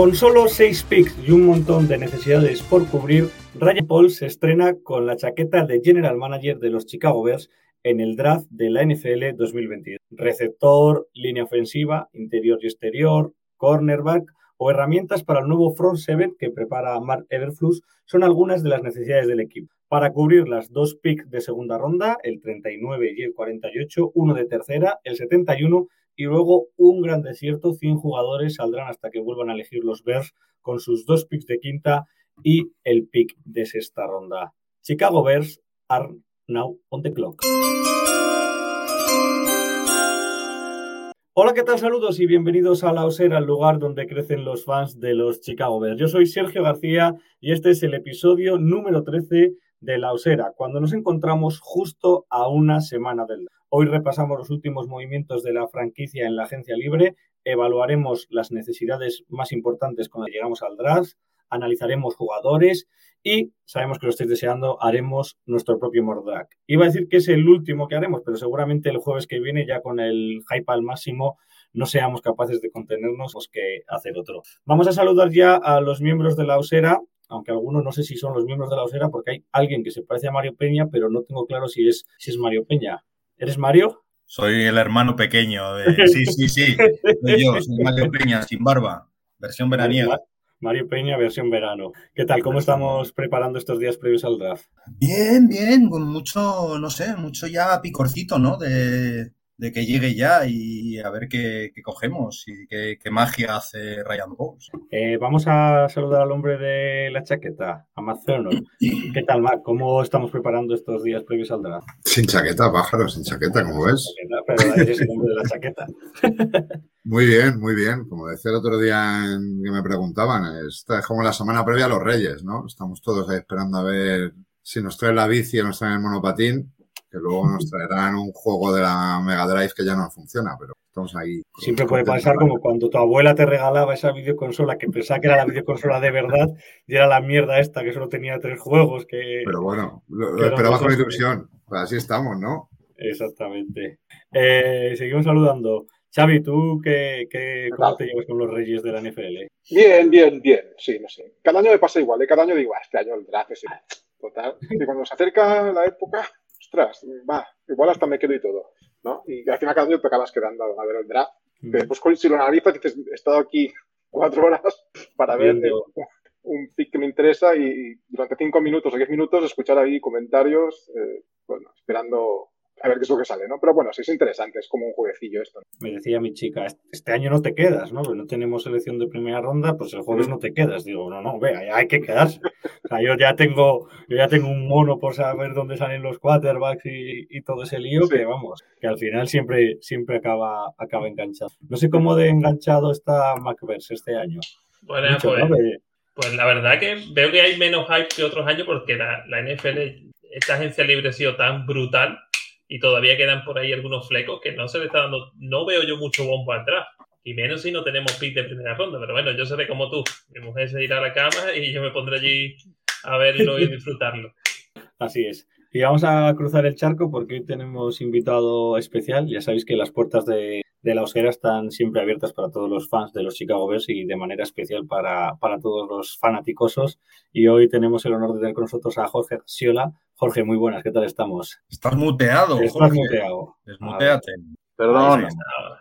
Con solo 6 picks y un montón de necesidades por cubrir, Ryan Paul se estrena con la chaqueta de General Manager de los Chicago Bears en el draft de la NFL 2022. Receptor, línea ofensiva, interior y exterior, cornerback o herramientas para el nuevo front seven que prepara Mark Everflus son algunas de las necesidades del equipo. Para cubrir las dos picks de segunda ronda, el 39 y el 48, uno de tercera, el 71 y luego un gran desierto, 100 jugadores saldrán hasta que vuelvan a elegir los Bears con sus dos picks de quinta y el pick de sexta ronda. Chicago Bears are now on the clock. Hola, ¿qué tal? Saludos y bienvenidos a La Osera, el lugar donde crecen los fans de los Chicago Bears. Yo soy Sergio García y este es el episodio número 13 de La Osera, cuando nos encontramos justo a una semana del Hoy repasamos los últimos movimientos de la franquicia en la agencia libre, evaluaremos las necesidades más importantes cuando llegamos al draft, analizaremos jugadores y sabemos que lo estáis deseando, haremos nuestro propio Mordrag. Iba a decir que es el último que haremos, pero seguramente el jueves que viene, ya con el hype al máximo, no seamos capaces de contenernos, pues que hacer otro. Vamos a saludar ya a los miembros de la Osera, aunque algunos no sé si son los miembros de la Osera, porque hay alguien que se parece a Mario Peña, pero no tengo claro si es, si es Mario Peña. ¿Eres Mario? Soy el hermano pequeño. De... Sí, sí, sí. Soy yo, soy Mario Peña, sin barba. Versión veraniega. Mario Peña, versión verano. ¿Qué tal? ¿Cómo estamos preparando estos días previos al draft? Bien, bien, con mucho, no sé, mucho ya picorcito, ¿no? De, de que llegue ya y a ver qué, qué cogemos y qué, qué, magia hace Ryan Bowles. Eh, vamos a saludar al hombre de la chaqueta, a Matt ¿Qué tal, Matt? ¿Cómo estamos preparando estos días previos al draft? Sin chaqueta, pájaro, sin chaqueta, como ves. Pero eres el hombre de la chaqueta. muy bien, muy bien. Como decía el otro día en que me preguntaban, esta es como la semana previa a los Reyes, ¿no? Estamos todos ahí esperando a ver si nos trae la bici o nos trae el monopatín que luego nos traerán un juego de la Mega Drive que ya no funciona, pero estamos ahí. Siempre puede pasar como cuando tu abuela te regalaba esa videoconsola que pensaba que era la videoconsola de verdad y era la mierda esta que solo tenía tres juegos. Que, pero bueno, lo, lo esperaba con ilusión. Pues así estamos, ¿no? Exactamente. Eh, seguimos saludando. Xavi, ¿tú qué, qué, cómo te llevas con los reyes de la NFL? Bien, bien, bien. Sí, no sé. Cada año me pasa igual. ¿eh? Cada año digo, ah, este año el draft es total. Y cuando se acerca la época, ostras, va, igual hasta me quedo y todo, ¿no? Y al final cada año te acabas quedando a ver el draft. Mm. Después, si lo analizas, dices, he estado aquí cuatro horas para ver un, un pick que me interesa y durante cinco minutos o diez minutos escuchar ahí comentarios, eh, bueno, esperando a ver qué es lo que sale, ¿no? Pero bueno, sí es interesante, es como un jueguecillo esto. Me decía mi chica, este año no te quedas, ¿no? Porque no tenemos selección de primera ronda, pues el jueves no te quedas. Digo, no, no, vea, hay que quedarse. O sea, yo ya tengo, yo ya tengo un mono por saber dónde salen los quarterbacks y, y todo ese lío, sí. que vamos, que al final siempre, siempre acaba, acaba enganchado. No sé cómo de enganchado está McVers este año. Bueno, Mucho, pues, ¿no? pues la verdad que veo que hay menos hype que otros años porque la, la NFL, esta agencia libre ha sido tan brutal y todavía quedan por ahí algunos flecos que no se le está dando, no veo yo mucho bombo atrás. Y menos si no tenemos pick de primera ronda, pero bueno, yo seré como tú. Mi mujer se irá a la cama y yo me pondré allí a verlo y disfrutarlo. Así es. Y vamos a cruzar el charco porque hoy tenemos invitado especial. Ya sabéis que las puertas de, de la Osera están siempre abiertas para todos los fans de los Chicago Bears y de manera especial para, para todos los fanaticosos. Y hoy tenemos el honor de tener con nosotros a Jorge Siola. Jorge, muy buenas, ¿qué tal estamos? Estás muteado, Estás Jorge. muteado. Desmuteate. Perdón.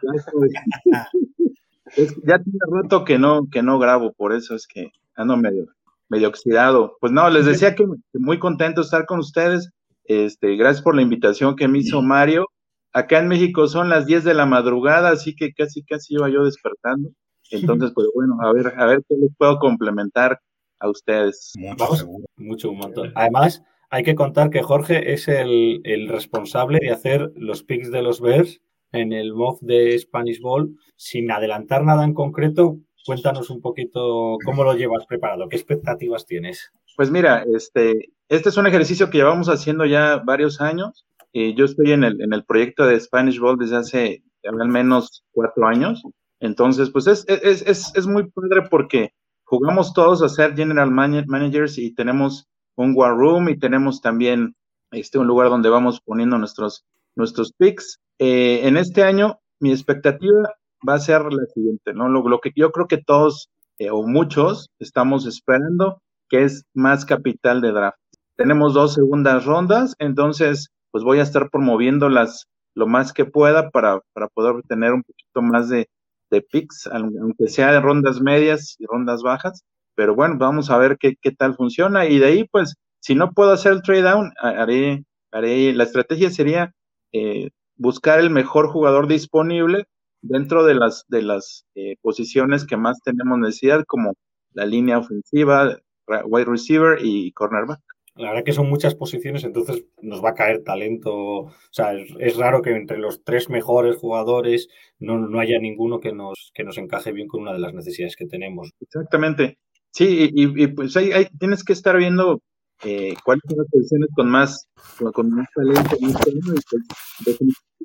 es, ya tiene rato que no, que no grabo, por eso es que ando medio, medio oxidado. Pues no, les decía que muy contento de estar con ustedes. Este, gracias por la invitación que me hizo Mario. Acá en México son las 10 de la madrugada, así que casi, casi iba yo despertando. Entonces, pues bueno, a ver, a ver qué les puedo complementar a ustedes. Mucho, Vamos, mucho, un montón. Además, hay que contar que Jorge es el, el responsable de hacer los picks de los Bears en el MOV de Spanish Ball. Sin adelantar nada en concreto, cuéntanos un poquito cómo lo llevas preparado, qué expectativas tienes. Pues mira, este, este es un ejercicio que llevamos haciendo ya varios años. Eh, yo estoy en el, en el proyecto de Spanish Ball desde hace al menos cuatro años. Entonces, pues es, es, es, es muy padre porque jugamos todos a ser general managers y tenemos un war room y tenemos también este, un lugar donde vamos poniendo nuestros, nuestros picks. Eh, en este año, mi expectativa va a ser la siguiente, ¿no? Lo, lo que yo creo que todos eh, o muchos estamos esperando, que es más capital de draft. Tenemos dos segundas rondas, entonces, pues voy a estar promoviéndolas lo más que pueda para, para poder tener un poquito más de, de picks, aunque sea de rondas medias y rondas bajas. Pero bueno, vamos a ver qué, qué tal funciona. Y de ahí, pues, si no puedo hacer el trade down, haré, haré, la estrategia sería eh, buscar el mejor jugador disponible dentro de las, de las eh, posiciones que más tenemos necesidad, como la línea ofensiva, wide receiver y cornerback. La verdad que son muchas posiciones, entonces nos va a caer talento. O sea, es, raro que entre los tres mejores jugadores no, no, haya ninguno que nos, que nos encaje bien con una de las necesidades que tenemos. Exactamente. Sí, y, pues ahí, tienes que estar viendo eh, cuáles son las posiciones con más, con más talento. Y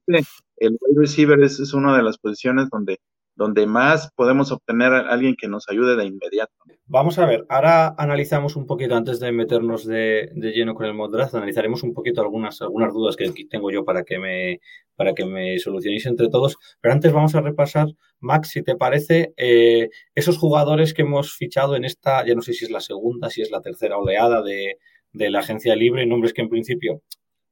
pues, el wide receiver es, es una de las posiciones donde donde más podemos obtener a alguien que nos ayude de inmediato. Vamos a ver, ahora analizamos un poquito, antes de meternos de, lleno con el mod analizaremos un poquito algunas, algunas dudas que tengo yo para que, me, para que me solucionéis entre todos. Pero antes vamos a repasar, Max, si te parece, eh, esos jugadores que hemos fichado en esta, ya no sé si es la segunda, si es la tercera oleada de, de la agencia libre, nombres que en principio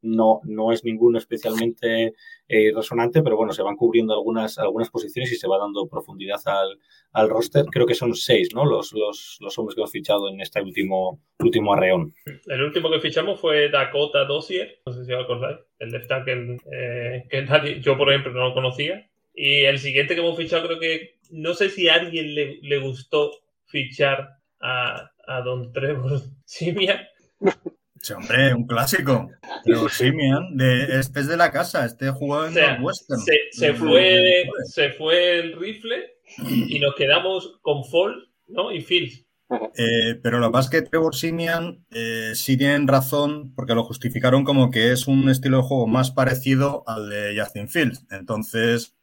no, no es ninguno especialmente eh, resonante, pero bueno, se van cubriendo algunas, algunas posiciones y se va dando profundidad al, al roster. Creo que son seis, ¿no? Los, los, los, hombres que hemos fichado en este último, último arreón. El último que fichamos fue Dakota Dossier, no sé si os acordáis, el left tackle eh, que nadie, yo por ejemplo no lo conocía. Y el siguiente que hemos fichado creo que, no sé si a alguien le, le gustó fichar a, a Don Trevor Simia. Sí, hombre, un clásico. Pero Simian, de, este es de la casa, este jugó en o Western. Se, se, fue, se fue el rifle y nos quedamos con Fall ¿no? y Fields. Eh, pero lo que pasa es que Trevor Simian eh, sí tienen razón porque lo justificaron como que es un estilo de juego más parecido al de Justin Fields. Entonces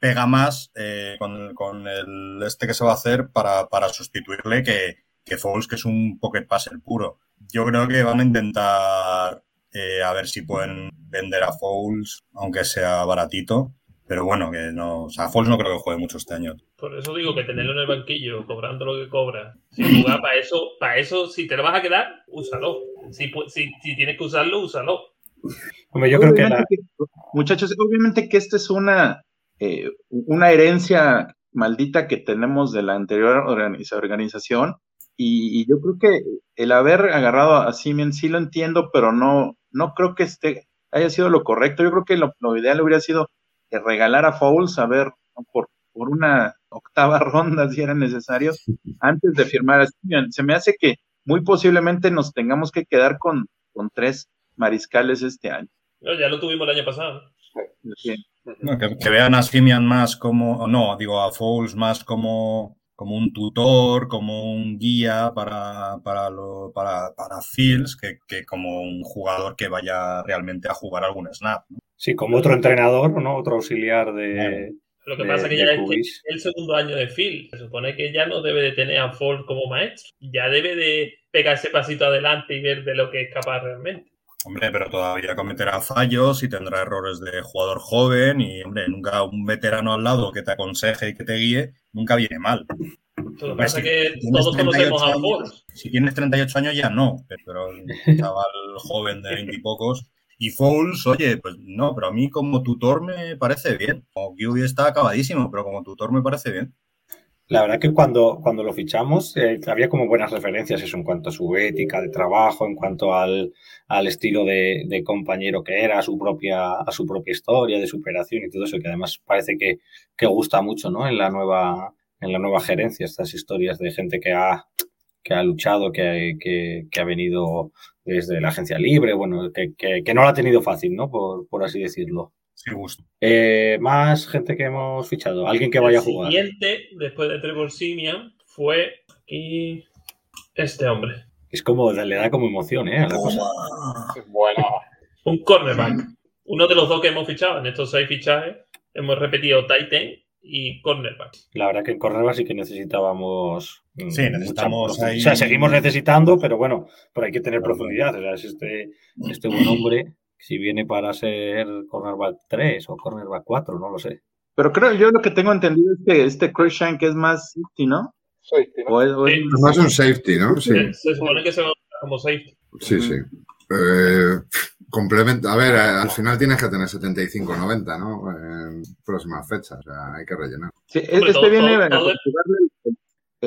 pega más eh, con, con, el este que se va a hacer para, para sustituirle que, que Falls, que es un pocket passer puro yo creo que van a intentar eh, a ver si pueden vender a Fouls, aunque sea baratito. Pero bueno, que no. O sea, Fouls no creo que juegue mucho este año. Por eso digo que tenerlo en el banquillo, cobrando lo que cobra. Si juega para eso, para eso, si te lo vas a quedar, úsalo. Si, si, si tienes que usarlo, úsalo. Hombre, yo creo que, Muchachos, obviamente que esta es una, eh, una herencia maldita que tenemos de la anterior organización y, yo creo que el haber agarrado a Simeon sí lo entiendo, pero no, no creo que este haya sido lo correcto. Yo creo que lo, ideal hubiera sido regalar a Fouls, a ver, por, por una octava ronda si era necesario, antes de firmar a Simeon. Se me hace que muy posiblemente nos tengamos que quedar con, con tres mariscales este año. ya lo tuvimos el año pasado. que, vean a Simeon más como, no, digo a Fouls más como como un tutor, como un guía para, para, lo, para, para Fields, que, que, como un jugador que vaya realmente a jugar algún snap. ¿no? Sí, como otro entrenador, ¿no? Otro auxiliar de... Lo que pasa es que ya es el segundo año de Phil. Se supone que ya no debe de tener a Ford como maestro. Ya debe de pegar ese pasito adelante y ver de lo que es capaz realmente. Hombre, pero todavía cometerá fallos y tendrá errores de jugador joven y, hombre, nunca un veterano al lado que te aconseje y que te guíe, nunca viene mal. Lo que pasa es que todos conocemos a Ford. Si tienes 38 años ya no, pero el chaval joven de 20 y pocos. Y Fouls, oye, pues no, pero a mí como tutor me parece bien. Como QB está acabadísimo, pero como tutor me parece bien. La verdad que cuando, cuando lo fichamos eh, había como buenas referencias eso en cuanto a su ética de trabajo, en cuanto al, al estilo de, de, compañero que era, a su, propia, a su propia historia de superación y todo eso, que además parece que, que gusta mucho ¿no? en, la nueva, en la nueva gerencia, estas historias de gente que ha, que ha luchado, que, que, que ha venido desde la agencia libre, bueno, que, que, no lo ha tenido fácil, ¿no? Por, por así decirlo. Sí, gusto. Eh, más gente que hemos fichado, alguien que vaya a jugar. El siguiente, después de Trevor Simian, fue aquí este hombre. Es como, le da como emoción, ¿eh? A la cosa. Bueno, Un cornerback. Uno de los dos que hemos fichado en estos seis fichajes, hemos repetido Titan y cornerback. La verdad que en cornerback sí que necesitábamos. mm, Sí, necesitamos mucha profu- ahí- O sea, seguimos necesitando, pero bueno, pero hay que tener profundidad. O sea, es este, este buen hombre, si viene para ser cornerback 3 o cornerback 4, no lo sé. Pero creo, yo lo que tengo entendido es que este Cruikshank es más safety, ¿no? safety, ¿no? O es- o es- Sí. Es más un safety, ¿no? Sí, Se, se supone que se va a usar como safety. sí, sí. Eh, complementa, a ver, al final tienes que tener 75-90, ¿no? En próximas fechas, o sea, hay que rellenar. sí, este todo- viene, todo- a todo- jugarle, el-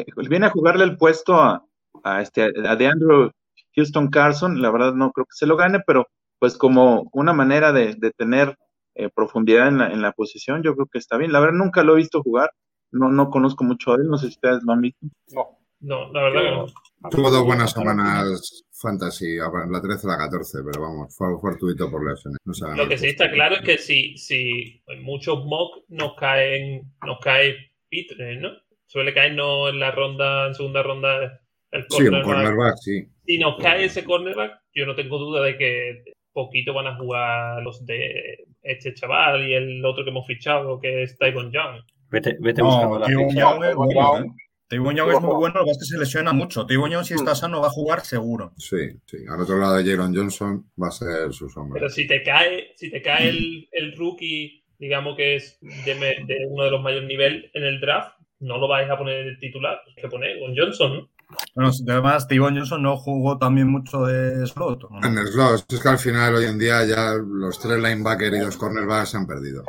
eh, viene a jugarle el puesto a, a este a DeAndre Houston Carson. La verdad no creo que se lo gane, pero pues como una manera de, de tener eh, profundidad en la, en la posición, yo creo que está bien. La verdad nunca lo he visto jugar. No, no conozco mucho de él, no sé si ustedes lo han visto. No. No, la verdad que no. Tuvo dos buenas semanas fantasy, a la 13 y la 14, pero vamos, fue fortuito por lesiones. No Lo que sí está claro es que si, si en muchos mock nos caen, nos cae Pitre, ¿no? Suele caernos en la ronda, en segunda ronda el Sí, un cornerback. cornerback, sí. Si nos cae ese cornerback, yo no tengo duda de que poquito van a jugar los de este chaval y el otro que hemos fichado, que es Tyron Young. Vete, vete No, buscando la ficha. Young es Tavon bueno, Young. ¿eh? Es muy bueno, lo que es que se lesiona mucho. Tavon Young, si está sano, va a jugar seguro. Sí, sí. Al otro lado de Jaron Johnson va a ser su sombra. Pero si te cae, si te cae el, el rookie, digamos que es de, me- de uno de los mayores niveles en el draft, no lo vais a poner de titular, hay que poner con Johnson, ¿no? Bueno, además, Tavon Johnson no jugó también mucho de slot. ¿o no? En el slot, es que al final hoy en día ya los tres linebackers y los cornerbacks se han perdido.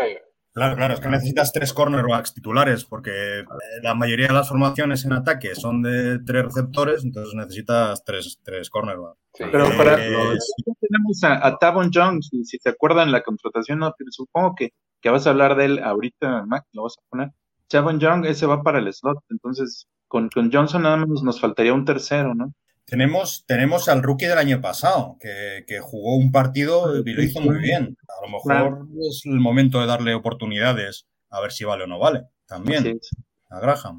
Claro, claro, es que necesitas tres cornerbacks titulares, porque eh, la mayoría de las formaciones en ataque son de tres receptores, entonces necesitas tres, tres cornerbacks. Sí. Pero Eh, para sí. tenemos a, a Tavon Young, si, si se acuerdan la contratación, no, pero supongo que, que vas a hablar de él ahorita, Mac, lo vas a poner. Tavon Young, ese va para el slot, entonces con, con Johnson nada más nos faltaría un tercero, ¿no? Tenemos, tenemos al rookie del año pasado, que, que jugó un partido y lo hizo muy bien. A lo mejor es el momento de darle oportunidades, a ver si vale o no vale. También, a Graham.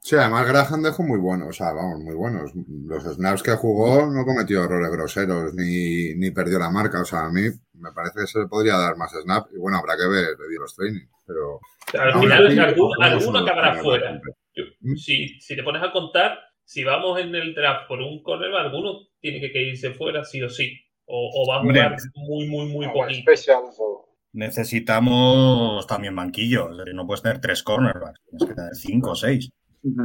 Sí, además Graham dejó muy buenos, o sea, vamos, muy buenos. Los snaps que jugó no cometió errores groseros ni, ni perdió la marca. O sea, a mí me parece que se le podría dar más snap. Y bueno, habrá que ver de los training. Pero Al final, así, alguno, alguno un acabará fuera. Yo- ¿Mm? Si, si te pones a contar, si vamos en el draft por un cornerback, alguno tiene que irse fuera sí o sí. O, o va a Hombre. jugar muy, muy, muy O poquito. Necesitamos también banquillo, es decir, no puedes tener tres cornerbacks, tienes que tener cinco o seis.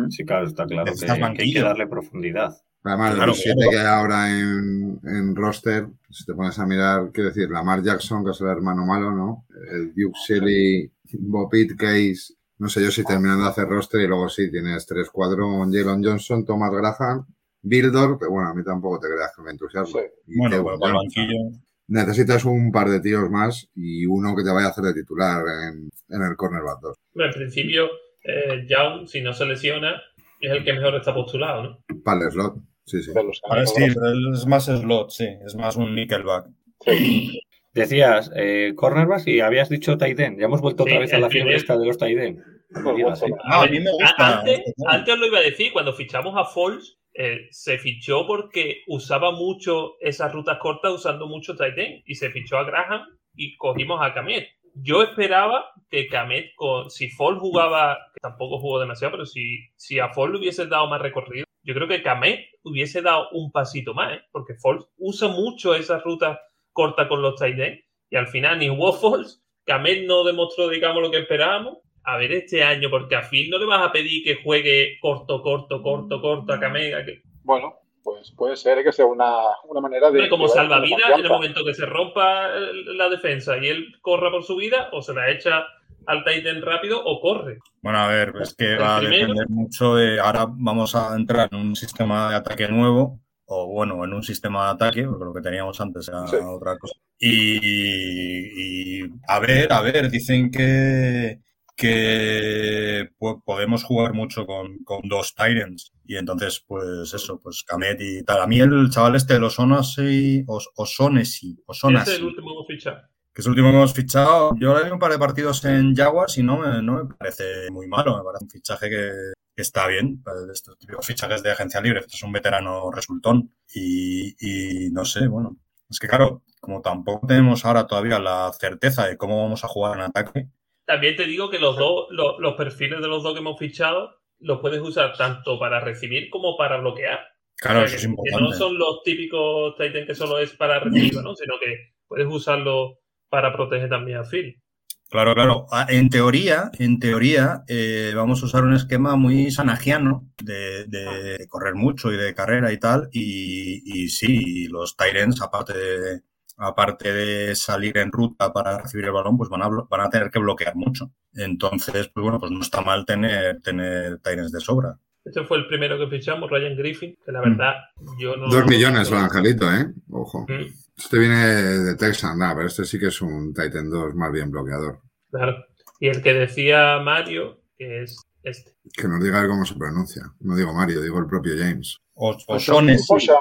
Sí, claro, está claro que, Necesitas que hay banquillo. que darle profundidad. Además, de Claro, los siete claro. que hay ahora en, en roster, si te pones a mirar, quiero decir, Lamar Jackson, que es el hermano malo, ¿no? El Duke Shelley, Bopit Case, no sé yo si terminan de hacer roster y luego sí, tienes tres, cuatro, Jalen Johnson, Thomas Graham, Bildor, pero bueno, a mí tampoco te creas que me. Sí. Y Bueno, banquillo. Necesitas un par de tíos más y uno que te vaya a hacer de titular en, en el cornerback 2. En principio, eh, Young, si no se lesiona, es el que mejor está postulado, ¿no? Para el slot, sí, sí. Ahora sí, es más slot, sí, es más un nickelback. Sí. Decías, eh, cornerbacks y habías dicho Taiden. Ya hemos vuelto Sí, otra vez a la fiebre esta de los Taiden. Pues ¿eh? A mí me gusta. Antes, antes os lo iba a decir, cuando fichamos a Foles, eh, se fichó porque usaba mucho esas rutas cortas usando mucho tight end y se fichó a Graham y cogimos a Kamet. Yo esperaba que Kamet, con, si Foles jugaba, que tampoco jugó demasiado, pero si, si a Foles le hubiese dado más recorrido, yo creo que Kamet hubiese dado un pasito más, ¿eh? porque Foles usa mucho esas rutas cortas con los tight end y al final ni Foles, Kamet no demostró, digamos, lo que esperábamos a ver este año, porque a Phil no le vas a pedir que juegue corto, corto, corto, corto a Kamega, que Bueno, pues puede ser que sea una, una manera de. Como salvavidas en el momento que se rompa el- la defensa y él corra por su vida, o se la echa al Titan rápido o corre. Bueno, a ver, es que El va a depender mucho de. Ahora vamos a entrar en un sistema de ataque nuevo, o bueno, en un sistema de ataque, porque lo que teníamos antes era Sí. otra cosa. Y, y a ver, a ver, dicen que, que pues, podemos jugar mucho con, con dos Tyrants. Y entonces, pues eso, pues Kamet y tal. A mí el chaval este de los Onassi, Os, Osonesi, Osonasi, es el último que hemos fichado. que es el último que hemos fichado. Yo le doy un par de partidos en Jaguars y no me, no me parece muy malo. Me parece un fichaje que, que está bien. de Estos típicos fichajes de agencia libre. Este es un veterano resultón. Y, y no sé, bueno. Es que claro, como tampoco tenemos ahora todavía la certeza de cómo vamos a jugar en ataque, También te digo que los dos, los, los perfiles de los dos que hemos fichado, los puedes usar tanto para recibir como para bloquear. claro, O eso sea, es que, que no importante. son los típicos Titan que solo es para recibir, ¿no? Sino que puedes usarlo para proteger también a Phil. Claro, claro. Ah, En teoría, en teoría, eh, vamos a usar un esquema muy sanagiano de, de correr mucho y de carrera y tal. Y, y sí, los Tyrants, aparte de, aparte de salir en ruta para recibir el balón, pues van a, van a tener que bloquear mucho. Entonces, pues bueno, pues no está mal tener, tener Tyrants de sobra. Este fue el primero que fichamos, Ryan Griffin, que la verdad yo no... Dos millones el angelito, ¿eh? Ojo. Mm, Este viene de Texas, nada, pero este sí que es un Titan 2 más bien bloqueador. Claro. Y el que decía Mario, que es este. Que nos diga cómo se pronuncia. No digo Mario, digo el propio James. O, O'Shaughnessy. Osha,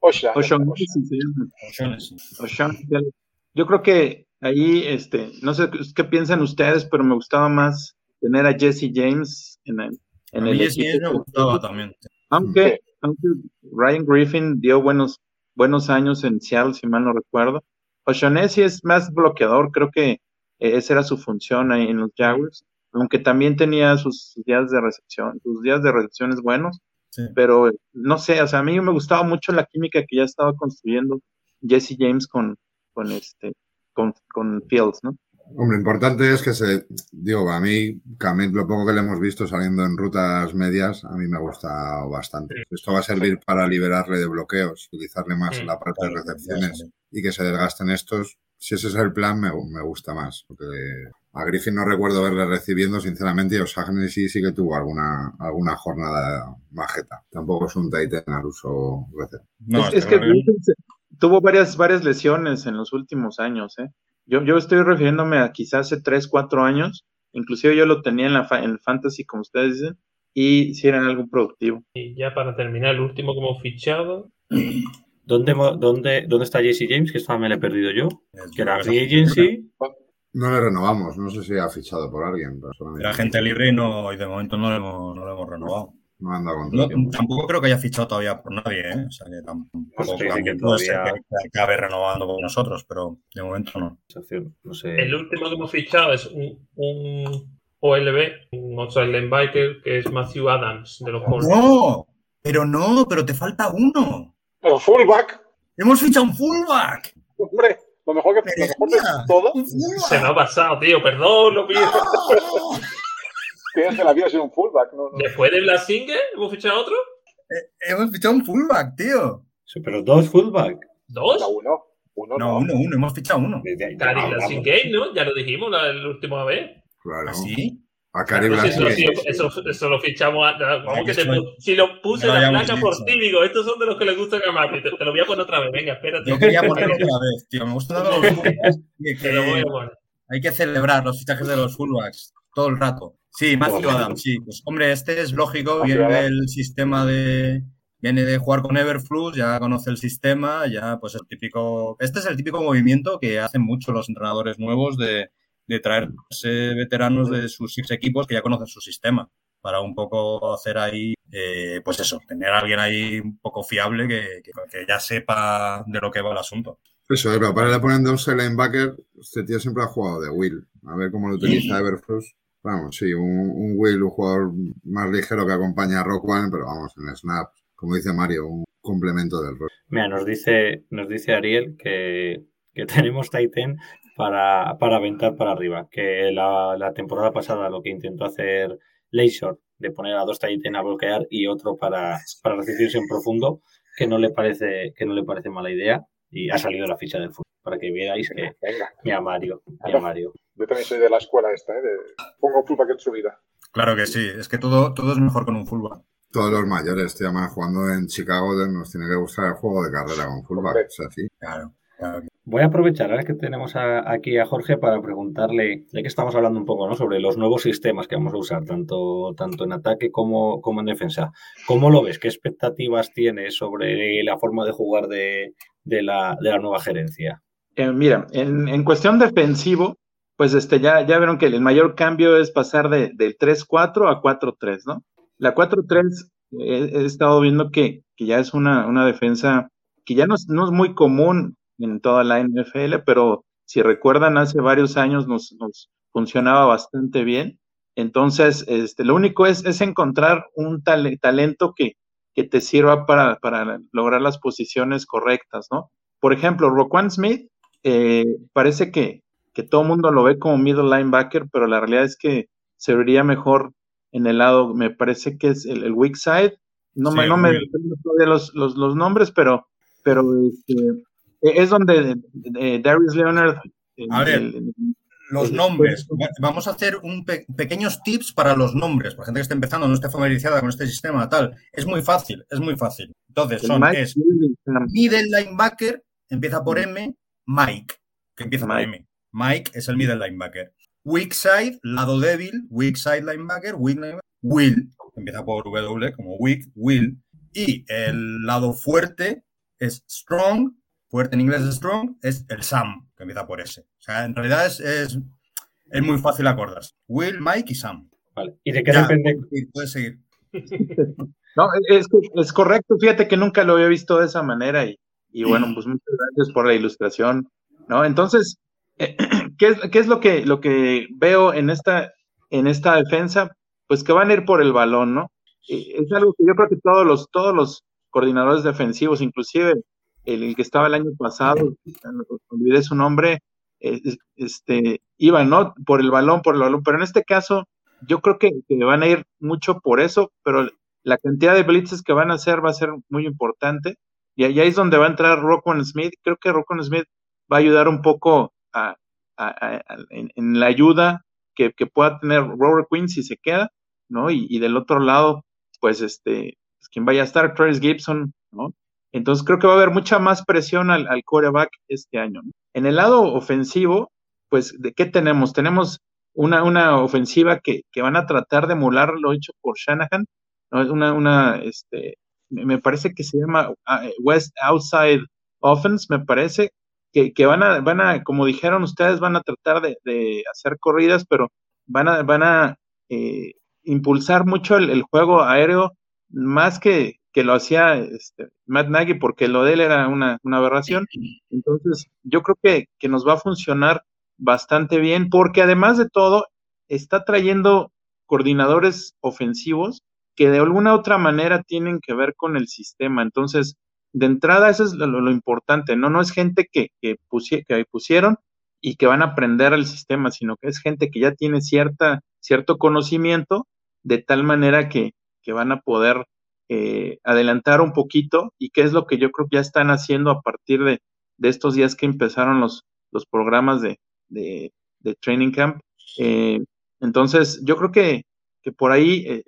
Osha, O'Shaughnessy Osha. se llama. O'Shaughnessy. O'Shaughnessy. Yo creo que ahí, este, no sé qué piensan ustedes, pero me gustaba más tener a Jesse James en el, A en mí el ese equipo. me gustaba también. Aunque, aunque Ryan Griffin dio buenos, buenos años en Seattle, si mal no recuerdo. O'Shaughnessy es más bloqueador, creo que eh, esa era su función ahí en los Jaguars, aunque también tenía sus, días de recepción, sus días de recepciones buenos, Sí. pero eh, no sé, o sea, a mí me gustaba mucho la química que ya estaba construyendo Jesse James con, con este, con, con Fields, ¿no? Hombre, importante es que se, digo, a mí, Kamet, lo poco que le hemos visto saliendo en rutas medias, a mí me gusta bastante. Esto va a servir para liberarle de bloqueos, utilizarle más en la parte de recepciones y que se desgasten estos. Si ese es el plan, me, me gusta más. Porque a Griffin no recuerdo verle recibiendo, sinceramente, y O'Shaughnessy sí que tuvo alguna, alguna jornada majeta. Tampoco es un Titan al uso receptor. No, es, que. Griffin tuvo varias, varias lesiones en los últimos años, ¿eh? Yo, yo estoy refiriéndome a quizás hace 3, 4 años, inclusive yo lo tenía en, la fa- en el fantasy, como ustedes dicen, y si era algo productivo. Y ya para terminar, el último hemos fichado. ¿Dónde, dónde, ¿Dónde está Jesse James? Que esta me la he perdido yo. Que era Free Agency. No le renovamos, no sé si ha fichado por alguien, pero solamente Era gente libre y, no, y de momento no lo hemos, no lo hemos renovado. No anda con No, tampoco creo que haya fichado todavía por nadie, ¿eh? O sea, que tampoco, tampoco que puede ser todavía- que, que acabe renovando con nosotros, pero de momento no. No sé. El último que hemos fichado es un, un OLB, un outside linebacker, que es Matthew Adams, de los Colts. ¡No! Pero no, pero te falta uno. Pero fullback, ¡Hemos fichado un fullback! hombre, lo mejor, que, lo mejor de todo. Se me ha pasado, tío, perdón, lo pido. ¡No! Tienes la vida un fullback. No, no. Después de Blasinger, hemos fichado otro. Hemos fichado un fullback, tío. Sí, Pero dos fullback. ¿Dos? No, uno. Uno No, no. uno, uno, hemos fichado uno. Cari vamos, Blasinger, ¿no? Ya lo dijimos la, la última vez. Claro. ¿Así? A Cari sé, eso, sí, eso, eso lo fichamos. a- que te si lo puse en la placa por ti, digo, estos son de los que le gustan a Mapi. Te, te lo voy a poner otra vez, venga, espérate. Yo quería ponerlo otra vez, tío. Me gusta los fullbacks. poner. hay que celebrar los fichajes de los fullbacks todo el rato. Sí, Matthew Adams, sí. Pues hombre, este es lógico, viene del sistema de. Viene de jugar con Everflux, ya conoce el sistema, ya pues el típico. Este es el típico movimiento que hacen mucho los entrenadores nuevos de, de traerse veteranos de sus equipos que ya conocen su sistema. Para un poco hacer ahí, eh, pues eso, tener a alguien ahí un poco fiable que, que- que ya sepa de lo que va el asunto. Eso es, pero para le ponen de un linebacker, este tío siempre ha jugado de Will. A ver cómo lo utiliza Everflux. Vamos, sí, un, un Will, un jugador más ligero que acompaña a Rock One, pero vamos, en snap, como dice Mario, un complemento del rol. Mira, nos dice, nos dice Ariel que, que tenemos Titan para, para aventar para arriba. Que la, la temporada pasada lo que intentó hacer Leishore, de poner a dos Titan a bloquear y otro para, para recibirse en profundo, que no le parece, que no le parece mala idea. Y ha salido la ficha del fútbol, para que veáis que Venga, mira Mario, Mario. yo también soy de la escuela esta, ¿eh? De, pongo fullback en su vida. Claro que sí, es que todo, todo es mejor con un fullback. Todos los mayores, tío, además jugando en Chicago, nos tiene que gustar el juego de carrera con fullback. Hombre. Es así. Claro. Voy a aprovechar ahora que tenemos aquí a Jorge para preguntarle, ya que estamos hablando un poco ¿no? sobre los nuevos sistemas que vamos a usar, tanto, tanto en ataque como, como en defensa. ¿Cómo lo ves? ¿Qué expectativas tienes sobre la forma de jugar de, la, nueva gerencia? Eh, mira, en, cuestión defensivo, pues este, ya, ya vieron que el mayor cambio es pasar de, del 3-4 a 4-3, ¿no? La 4-3 he, estado viendo que, que ya es una, una defensa que ya no no es muy común en toda la NFL, pero si recuerdan, hace varios años nos, nos funcionaba bastante bien. Entonces, este, lo único es, es encontrar un talento que, que te sirva para, para, lograr las posiciones correctas, ¿no? Por ejemplo, Roquan Smith, eh, parece que, que todo el mundo lo ve como middle linebacker, pero la realidad es que se vería mejor en el lado, me parece que es el, weak side. No me, no me los, los, los nombres, pero, pero este, es donde Darius Leonard. A ver, los nombres. Vamos a hacer un pequeños tips para los nombres, para gente que esté empezando, no esté familiarizada con este sistema, tal. Es muy fácil, es muy fácil. Entonces, son es middle linebacker, empieza por M, Mike, que empieza por M. Mike es el middle linebacker. Weak side, lado débil, weak side linebacker, weak linebacker, Will, empieza por W como weak, Will. Y el lado fuerte es strong, fuerte en inglés es strong, es el Sam, que empieza por S. O sea, en realidad es, es, muy fácil acordarse. Will, Mike y Sam. Vale. ¿Y de qué depende? Puedes seguir. no, es, es correcto. Fíjate que nunca lo había visto de esa manera y, y bueno, pues muchas gracias por la ilustración. ¿no? Entonces, ¿qué es, qué es lo, que, lo que veo en esta, en esta defensa? Pues que van a ir por el balón, ¿no? Es algo que yo creo que todos los, todos los coordinadores defensivos, inclusive el, que estaba el año pasado, olvidé su nombre, eh, este, iba, ¿no? Por el balón, por el balón, pero en este caso yo creo que, van a ir mucho por eso, pero la cantidad de blitzes que van a hacer va a ser muy importante, y ahí es donde va a entrar Rockwell Smith, creo que Rockwell Smith va a ayudar un poco a, en, la ayuda que, pueda tener Robert Quinn si se queda, ¿no? Y, del otro lado, pues este, pues, quien vaya a estar, Travis Gibson, ¿no? Entonces creo que va a haber mucha más presión al, al este año. En el lado ofensivo, pues, ¿de qué tenemos? Tenemos una, una ofensiva que, que van a tratar de emular lo hecho por Shanahan, ¿no? una, una, este, me parece que se llama ah, West Outside Offense, me parece, que, que, van a, van a, como dijeron ustedes, van a tratar de, de hacer corridas, pero van a, van a eh, impulsar mucho el, juego aéreo, más que, que lo hacía este, Matt Nagy porque lo de él era una, aberración. Entonces, yo creo que, que, nos va a funcionar bastante bien porque además de todo, está trayendo coordinadores ofensivos que de alguna otra manera tienen que ver con el sistema. Entonces, de entrada, eso es lo, importante, ¿no? No es gente que, que, que pusieron y que van a aprender el sistema, sino que es gente que ya tiene cierta, cierto conocimiento de tal manera que, que van a poder eh, adelantar un poquito y qué es lo que yo creo que ya están haciendo a partir de, estos días que empezaron los, los programas de, de, Training Camp. Eh, entonces, yo creo que, que por ahí eh,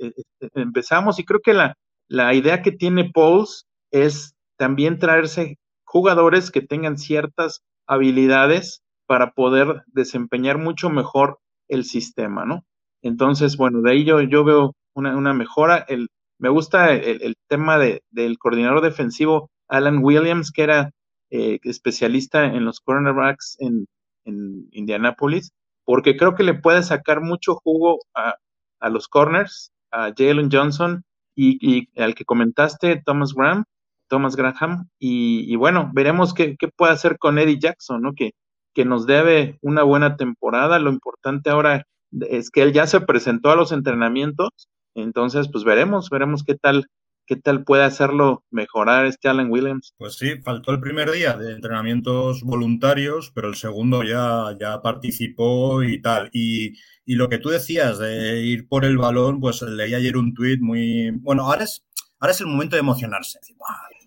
empezamos y creo que la, la idea que tiene Pauls es también traerse jugadores que tengan ciertas habilidades para poder desempeñar mucho mejor el sistema, ¿no? Entonces, bueno, de ahí yo, yo veo una, una mejora. El, me gusta el, tema de, del coordinador defensivo Alan Williams, que era eh, especialista en los cornerbacks en, en Indianapolis, porque creo que le puede sacar mucho jugo a, a los corners, a Jalen Johnson y, al que comentaste, Thomas Graham, Thomas Graham, y, bueno, veremos qué, qué, puede hacer con Eddie Jackson, ¿no? Que, que nos debe una buena temporada. Lo importante ahora es que él ya se presentó a los entrenamientos entonces, pues veremos, veremos qué tal, qué tal puede hacerlo mejorar este Alan Williams. Pues sí, faltó el primer día de entrenamientos voluntarios, pero el segundo ya, ya participó y tal. Y, y lo que tú decías de ir por el balón, pues leí ayer un tuit muy... Bueno, ahora es, ahora es el momento de emocionarse.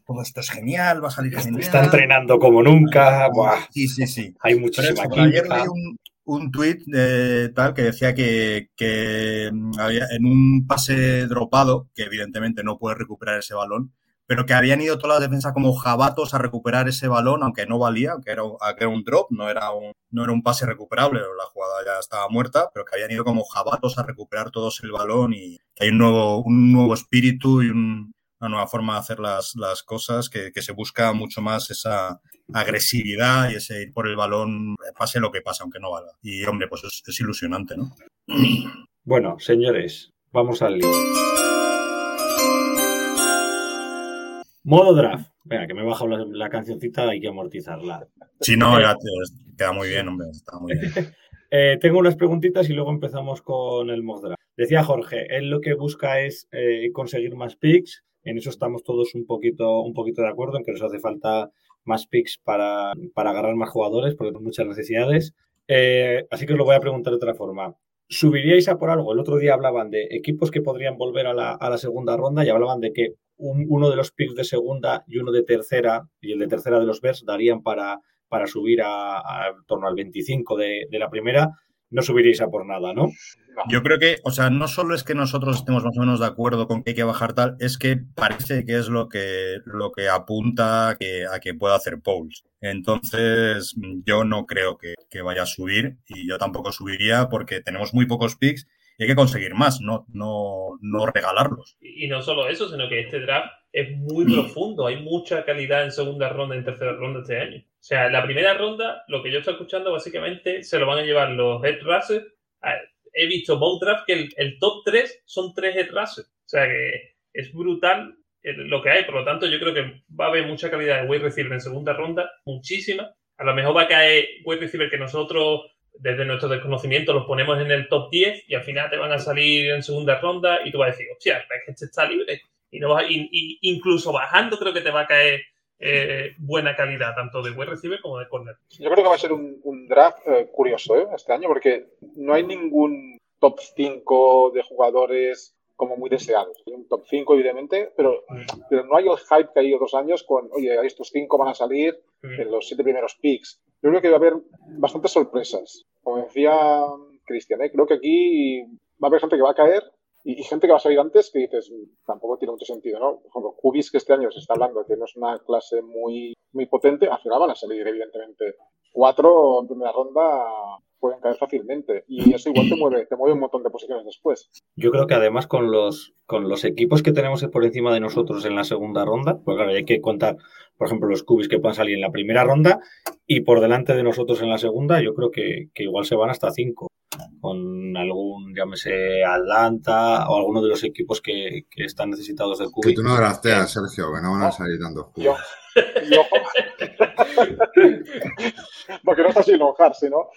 todo esto es genial, va a salir genial. Está entrenando como nunca. Sí, sí, sí. Hay muchísima Ayer leí un, un tuit de tal que decía que, que, había en un pase dropado, que evidentemente no puede recuperar ese balón, pero que habían ido todas las defensas como jabatos a recuperar ese balón, aunque no valía, aunque era, era un drop, no era un, no era un pase recuperable, la jugada ya estaba muerta, pero que habían ido como jabatos a recuperar todos el balón y que hay un nuevo, un nuevo espíritu y un, una nueva forma de hacer las, las cosas, que, que, se busca mucho más esa agresividad y ese ir por el balón, pase lo que pase, aunque no valga. Y hombre, pues es, es ilusionante, ¿no? Bueno, señores, vamos al lío. Modo draft. Venga, que me he bajado la, la cancioncita, hay que amortizarla. Si no, ya te, queda muy bien, hombre, está muy bien. eh, tengo unas preguntitas y luego empezamos con el modo draft. Decía Jorge, él lo que busca es eh, conseguir más picks. En eso estamos todos un poquito, un poquito de acuerdo, en que nos hace falta más picks para, para agarrar más jugadores, porque tenemos muchas necesidades. Eh, así que os lo voy a preguntar de otra forma. ¿Subiríais a por algo? El otro día hablaban de equipos que podrían volver a la, segunda ronda y hablaban de que un, uno de los picks de segunda y uno de tercera, y el de tercera de los Bears, darían para, para subir a, torno al 25 de, de la primera. No subiríais a por nada, ¿no? Yo creo que, o sea, no solo es que nosotros estemos más o menos de acuerdo con que hay que bajar tal, es que parece que es lo que, lo que apunta a que, a que pueda hacer Pauls. Entonces, yo no creo que, que, vaya a subir y yo tampoco subiría porque tenemos muy pocos picks y hay que conseguir más, no, no, no regalarlos. Y no solo eso, sino que este draft es muy profundo, hay mucha calidad en segunda ronda y en tercera ronda este año. O sea, la primera ronda, lo que yo estoy escuchando, básicamente se lo van a llevar los head rushers. He visto mock que el, top 3 son tres head. O sea que es brutal lo que hay. Por lo tanto, yo creo que va a haber mucha calidad de wide receiver en segunda ronda, muchísima. A lo mejor va a caer wide receiver que nosotros, desde nuestro desconocimiento, los ponemos en el top 10 y al final te van a salir en segunda ronda y tú vas a decir, hostia, es que este está libre. Y, no vas, y incluso bajando creo que te va a caer eh, buena calidad, tanto de wide receiver como de corner. Yo creo que va a ser un, un draft eh, curioso ¿eh? este año, porque no hay ningún top 5 de jugadores como muy deseados. Hay un top 5, evidentemente, pero, pero no hay el hype que hay otros años con, oye, estos 5 van a salir en los 7 primeros picks. Yo creo que va a haber bastantes sorpresas. Como decía Cristian, ¿eh? creo que aquí va a haber gente que va a caer y, gente que va a salir antes que dices, tampoco tiene mucho sentido, ¿no? Por ejemplo, Cubis, que este año se está hablando que no es una clase muy, muy potente, al final van a salir, evidentemente. Cuatro en primera ronda pueden caer fácilmente y eso igual te mueve, te mueve un montón de posiciones después. Yo creo que además con los, con los equipos que tenemos por encima de nosotros en la segunda ronda, pues claro, hay que contar, por ejemplo, los cubis que puedan salir en la primera ronda y por delante de nosotros en la segunda, yo creo que, que igual se van hasta cinco con algún, llámese Atlanta o alguno de los equipos que, que están necesitados de cubis. Que tú no drafteas, Sergio, que no van a salir tantos cubis. Yo, yo, porque no está sin enojarse, ¿no?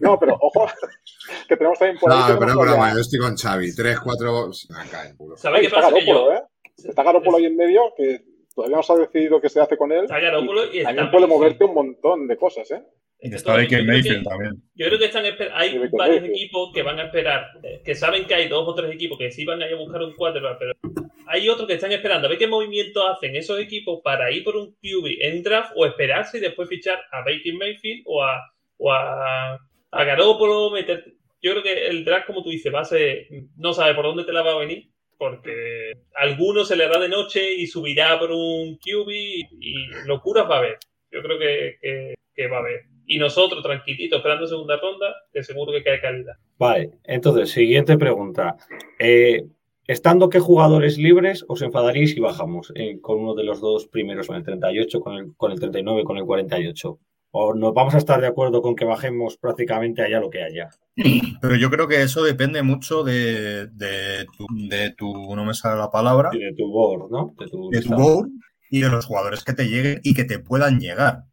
No, pero ojo, que tenemos también por ahí. No, pero broma, yo estoy con Xavi. 3, 4, acá. ¿Sabes qué está pasa? Garópolo, yo, ¿eh? Está Garópolo ahí en medio, que todavía no se ha decidido qué se hace con él. Está Garópolo y está también puede moverte un montón de cosas, ¿eh? Y está Baker Yo creo Mayfield que- también. Yo creo que están hay varios equipos que van a esperar, eh, que saben que hay dos o tres equipos que sí van a ir a buscar un quarterback, pero hay otros que están esperando a ver qué movimiento hacen esos equipos para ir por un QB en draft o esperarse y después fichar a Baker Mayfield o a, o a, a Garoppolo, meter... Yo creo que el draft, como tú dices, va a ser, no sabe por dónde te la va a venir, porque a alguno se le hará de noche y subirá por un QB y, locuras va a haber. Yo creo que, que, que va a haber. Y nosotros, tranquilitos, esperando segunda ronda, que seguro que cae calidad. Vale, entonces, siguiente pregunta. Eh, estando qué jugadores libres, os enfadaríais si bajamos eh, con uno de los dos primeros, con el 38, con el, con el 39, con el 48? ¿O nos vamos a estar de acuerdo con que bajemos prácticamente allá lo que haya? Pero yo creo que eso depende mucho de, de, tu, de tu, no me sale la palabra, Y de tu board, ¿no? De tu, de tu lista. board y de los jugadores que te lleguen y que te puedan llegar.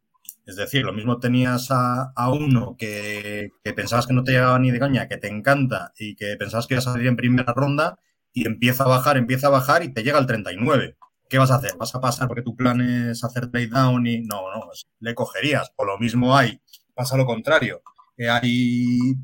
Es decir, lo mismo tenías a, a uno que, que, pensabas que no te llegaba ni de coña, que te encanta y que pensabas que iba a salir en primera ronda y empieza a bajar, empieza a bajar y te llega al 39. ¿Qué vas a hacer? ¿Vas a pasar porque tu plan es hacer trade down y no, no, le cogerías? O lo mismo hay, pasa lo contrario. Que hay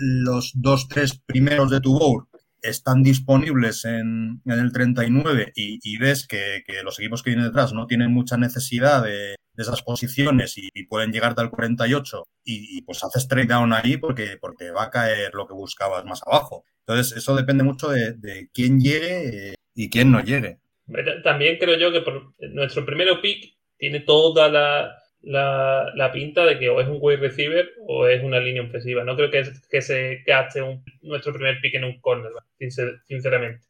los dos, tres primeros de tu board están disponibles en, el 39 y, ves que, los equipos que vienen detrás no tienen mucha necesidad de, esas posiciones y, y, pueden llegarte al 48 y, y, pues haces trade down ahí porque, porque va a caer lo que buscabas más abajo. Entonces, eso depende mucho de, de quién llegue eh, y quién no llegue. También creo yo que por nuestro primero pick tiene toda la, la, la, pinta de que o es un wide receiver o es una línea ofensiva. No creo que, que se gaste un, nuestro primer pick en un cornerback, sinceramente.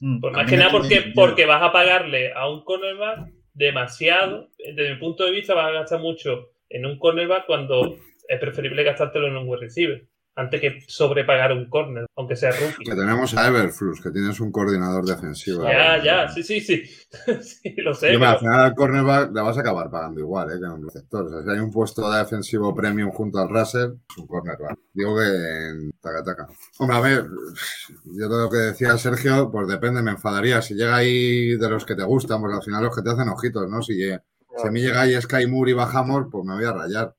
Mm, Por más que nada porque, porque vas a pagarle a un cornerback demasiado. Desde mi punto de vista vas a gastar mucho en un cornerback cuando es preferible gastártelo en un wide receiver antes que sobrepagar un corner, aunque sea rookie. Que tenemos a Everflux, que tienes un coordinador defensivo. Ya, ya, sí, sí, sí. sí lo sé. Pero... Al final al cornerback le vas a acabar pagando igual, ¿eh? Que en un receptor. O sea, si hay un puesto de defensivo premium junto al Russell, es un cornerback. Digo que en taca-taca. Hombre, a ver, yo todo lo que decía Sergio, pues depende, me enfadaría. Si llega ahí de los que te gustan, porque al final los que te hacen ojitos, ¿no? Si, si a mí llega ahí Sky Moore y bajamos, pues me voy a rayar.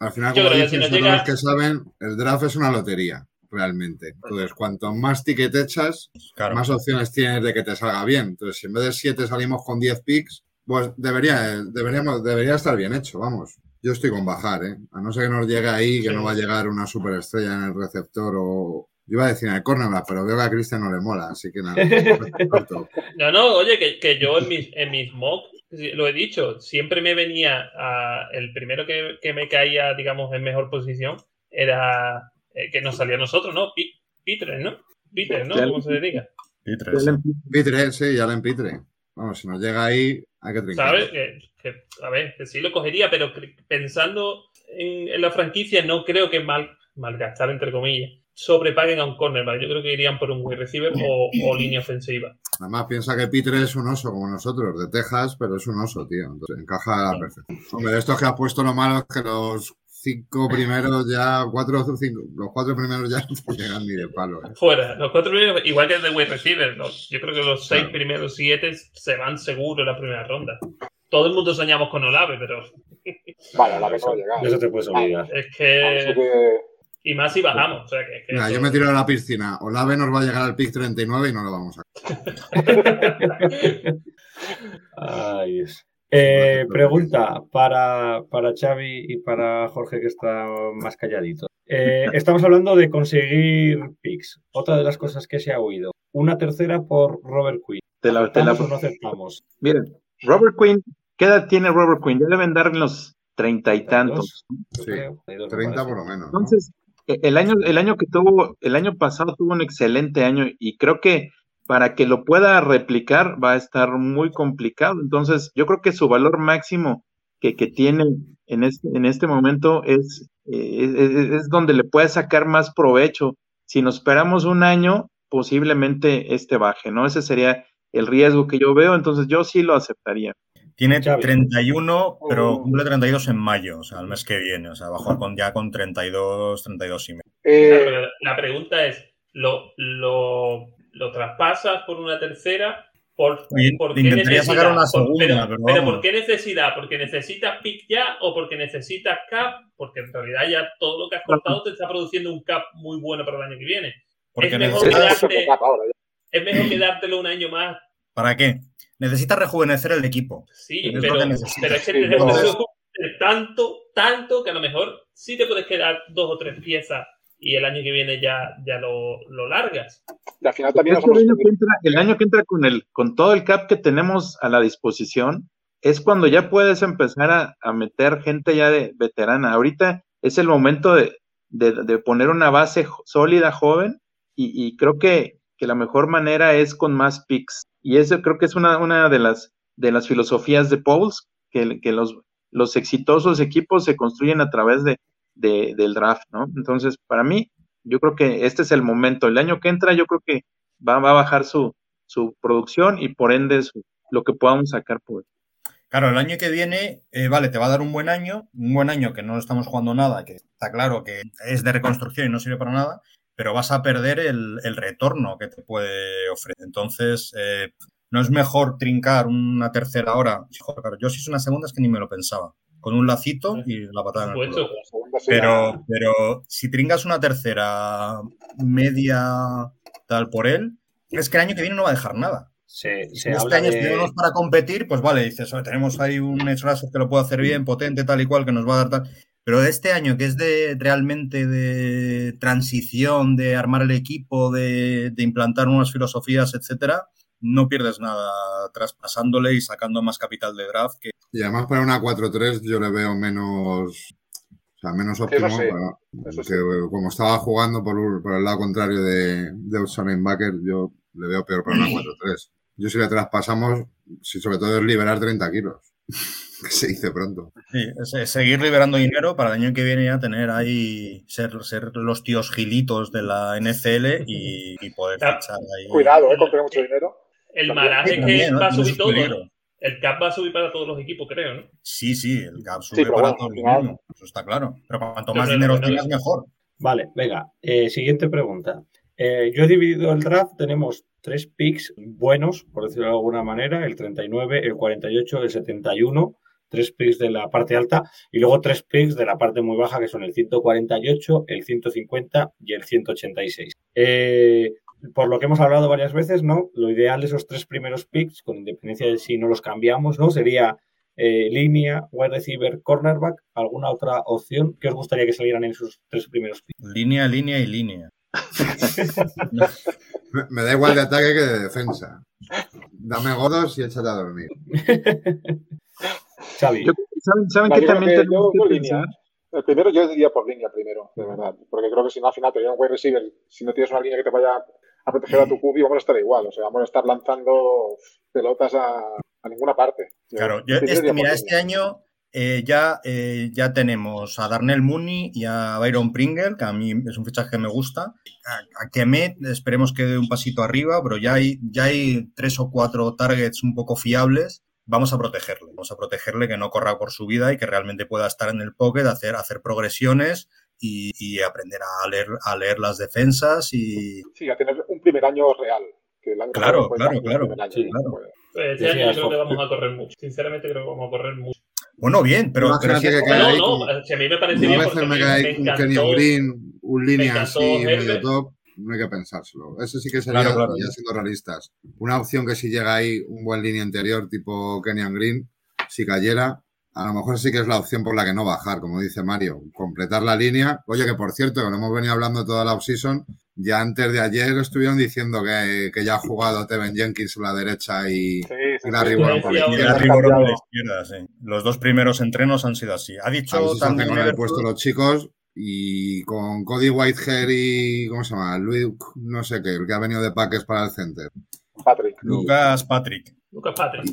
Al final, como si no llega... los que saben, el draft es una lotería, realmente. Entonces, cuanto más ticket echas, claro. más opciones tienes de que te salga bien. Entonces, si en vez de 7 salimos con 10 picks, pues debería, deberíamos, debería estar bien hecho, vamos. Yo estoy con bajar, ¿eh? A no ser que nos llegue ahí, que sí. no va a llegar una superestrella en el receptor o... Yo iba a decir en el cornerback, pero veo que a Cristian no le mola, así que nada. no, no, oye, que, que yo en mis, en mis mock lo he dicho, siempre me venía a, el primero que, que, me caía, digamos, en mejor posición era eh, que nos salía a nosotros, ¿no? Pitre, ¿no? Pitre, ¿no? ¿Cómo se le diga? Pitre, sí. Pitre, sí, ya en Pitre. Vamos, si nos llega ahí, hay que trincar. ¿Sabes? Que, que, a ver, que sí lo cogería, pero pensando en, en la franquicia, no creo que mal, malgastar, entre comillas, sobrepaguen a un cornerback. Yo creo que irían por un wide receiver o, o, línea ofensiva. Además, piensa que Pitre es un oso como nosotros, de Texas, pero es un oso, tío. Entonces, encaja a la perfección. Hombre, de estos que has puesto lo malo es que los cinco primeros ya, cuatro o cinco, los cuatro primeros ya no llegan ni de palo. ¿eh? Fuera, los cuatro primeros, igual que el de wide receiver, yo creo que los seis claro. primeros siete se van seguro en la primera ronda. Todo el mundo soñamos con Olave, pero. Vale, Olave no va a llegar. Eso te puedes olvidar. Es que... Y más si bajamos. O sea, que, que Mira, eso... yo me tiro a la piscina. Olave nos va a llegar al pick 39 y no lo vamos a. Ay. Eh, pregunta para, para Xavi y para Jorge, que está más calladito. Eh, estamos hablando de conseguir picks. Otra de las cosas que se ha oído. Una tercera por Robert Quinn. Te la, te la... no aceptamos? Miren, Robert Quinn, ¿qué edad tiene Robert Quinn? Ya deben dar los treinta y tantos. Sí, treinta por lo menos. ¿no? Entonces, el año, el año que tuvo, el año pasado tuvo un excelente año y creo que para que lo pueda replicar va a estar muy complicado. Entonces, yo creo que su valor máximo que, que tiene en este, en este momento es, eh, es, es, donde le puede sacar más provecho. Si nos esperamos un año, posiblemente este baje, ¿no? Ese sería el riesgo que yo veo, entonces yo sí lo aceptaría. Tiene 31, pero cumple 32 en mayo, o sea, el mes que viene. O sea, bajó con, ya con 32, 32 y medio. Eh... La pregunta es, ¿lo, lo, lo traspasas por una tercera? ¿Por, ¿por qué necesidad? sacar una segunda, pero, pero, pero, ¿por qué necesidad? ¿Porque necesitas pick ya o porque necesitas cap? Porque en realidad ya todo lo que has cortado te está produciendo un cap muy bueno para el año que viene. Porque es mejor, quedarte, es mejor quedártelo un año más ¿Para qué? Necesita rejuvenecer el equipo. Sí, pero, pero, es que necesitas tanto, tanto que a lo mejor sí te puedes quedar dos o tres piezas y el año que viene ya, ya lo, lo largas. Y al final también el, año que entra, el año que entra con, el, con todo el cap que tenemos a la disposición es cuando ya puedes empezar a, a meter gente ya de veterana. Ahorita es el momento de, de, de poner una base sólida, joven, y, y creo que, que la mejor manera es con más picks. Y eso creo que es una, una de, las, de las filosofías de Pauls, que, que los, los exitosos equipos se construyen a través de, de, del draft, ¿no? Entonces, para mí, yo creo que este es el momento. El año que entra, yo creo que va, va a bajar su, su producción y por ende lo que podamos sacar por Claro, el año que viene, eh, vale, te va a dar un buen año, un buen año que no estamos jugando nada, que está claro que es de reconstrucción y no sirve para nada, pero vas a perder el, el retorno que te puede ofrecer. Entonces, eh, no es mejor trincar una tercera hora. Joder, claro, yo si es una segunda es que ni me lo pensaba. Con un lacito y la patada en el culo. Pero, pero si tringas una tercera media tal por él, es que el año que viene no va a dejar nada. Se, si se este año de... tenemos para competir, pues vale, dices, tenemos ahí un Edge que lo puede hacer bien, potente, tal y cual, que nos va a dar tal. Pero este año, que es de realmente de transición, de armar el equipo, de, de implantar unas filosofías, etcétera, no pierdes nada traspasándole y sacando más capital de draft que Y además para una 4-3 yo le veo menos, o sea, menos óptimo. sí, sí. como estaba jugando por, por el lado contrario de, de Backer, yo le veo peor para una 4-3. Yo si le traspasamos, si sobre todo es liberar 30 kilos, se dice pronto. Sí, seguir liberando dinero para el año que viene ya tener ahí, ser, ser los tíos gilitos de la NCL y, y poder fichar ahí. Cuidado, ¿eh? Con tener mucho dinero. El malaje es que va a subir todo. El cap va a subir para todos los equipos, creo, ¿no? Sí, sí, el cap sube para bueno, todo el al final- mundo, eso está claro. Pero cuanto más dinero tengas, mejor. Vale, venga. eh, siguiente pregunta. Eh, yo he dividido el draft, tenemos tres picks buenos, por decirlo de alguna manera, el 39, el 48, el 71, tres picks de la parte alta y luego tres picks de la parte muy baja que son el 148, el 150 y el 186. Eh, por lo que hemos hablado varias veces, ¿no? Lo ideal de esos tres primeros picks, con independencia de si no los cambiamos, ¿no? Sería eh, línea, wide receiver, cornerback, alguna otra opción que os gustaría que salieran en esos tres primeros picks. Línea, línea y línea. Me, me da igual de ataque que de defensa. Dame godos y échate a dormir. Xavi. Yo- ¿Saben, saben No, que yo también que tenemos yo- que pensar? El primero yo diría por línea primero, de verdad. Porque creo que si no al final te un wide receiver, si no tienes una línea que te vaya a proteger a tu cubi, vamos a estar igual. O sea, vamos a estar lanzando pelotas a, a ninguna parte. Claro, yo, este, mira, este año eh, ya, eh, ya tenemos a Darnell Mooney y a Byron Pringle, que a mí es un fichaje que me gusta. A, a Kemet esperemos que dé un pasito arriba, pero ya hay, ya hay tres o cuatro targets un poco fiables. Vamos a protegerle, vamos a protegerle que no corra por su vida y que realmente pueda estar en el pocket, hacer, hacer progresiones y, y aprender a leer, a leer las defensas y, Sí, a tener un primer año real. Que el año Claro, claro, claro, primer año. sí, claro. Pues, Pues este Sí, año yo sí, creo que vamos a correr mucho. Sinceramente creo que vamos a correr mucho. Bueno, bien, pero, pero si es- que cae No, ahí no, si a mí me parece bien veces porque me me, un Green, línea encantó así, medio top, no hay que pensárselo. Ese sí que sería, Claro, claro. ya siendo realistas, una opción que si llega ahí un buen línea interior tipo Kenyan Green, si cayera, a lo mejor sí que es la opción por la que no bajar, como dice Mario, completar la línea. Oye, que por cierto, que lo hemos venido hablando toda la offseason, ya antes de ayer estuvieron diciendo que, que ya ha jugado Teven Jenkins a la derecha y, sí, sí, y la. Ribora por la izquierda. sí. Los dos primeros entrenos han sido así. Ha dicho también con el Everton- puesto los chicos y con Cody Whitehair y, ¿cómo se llama? Luis, no sé qué, el que ha venido de Paques para el center. Patrick. Lucas Patrick. Lucas Patrick.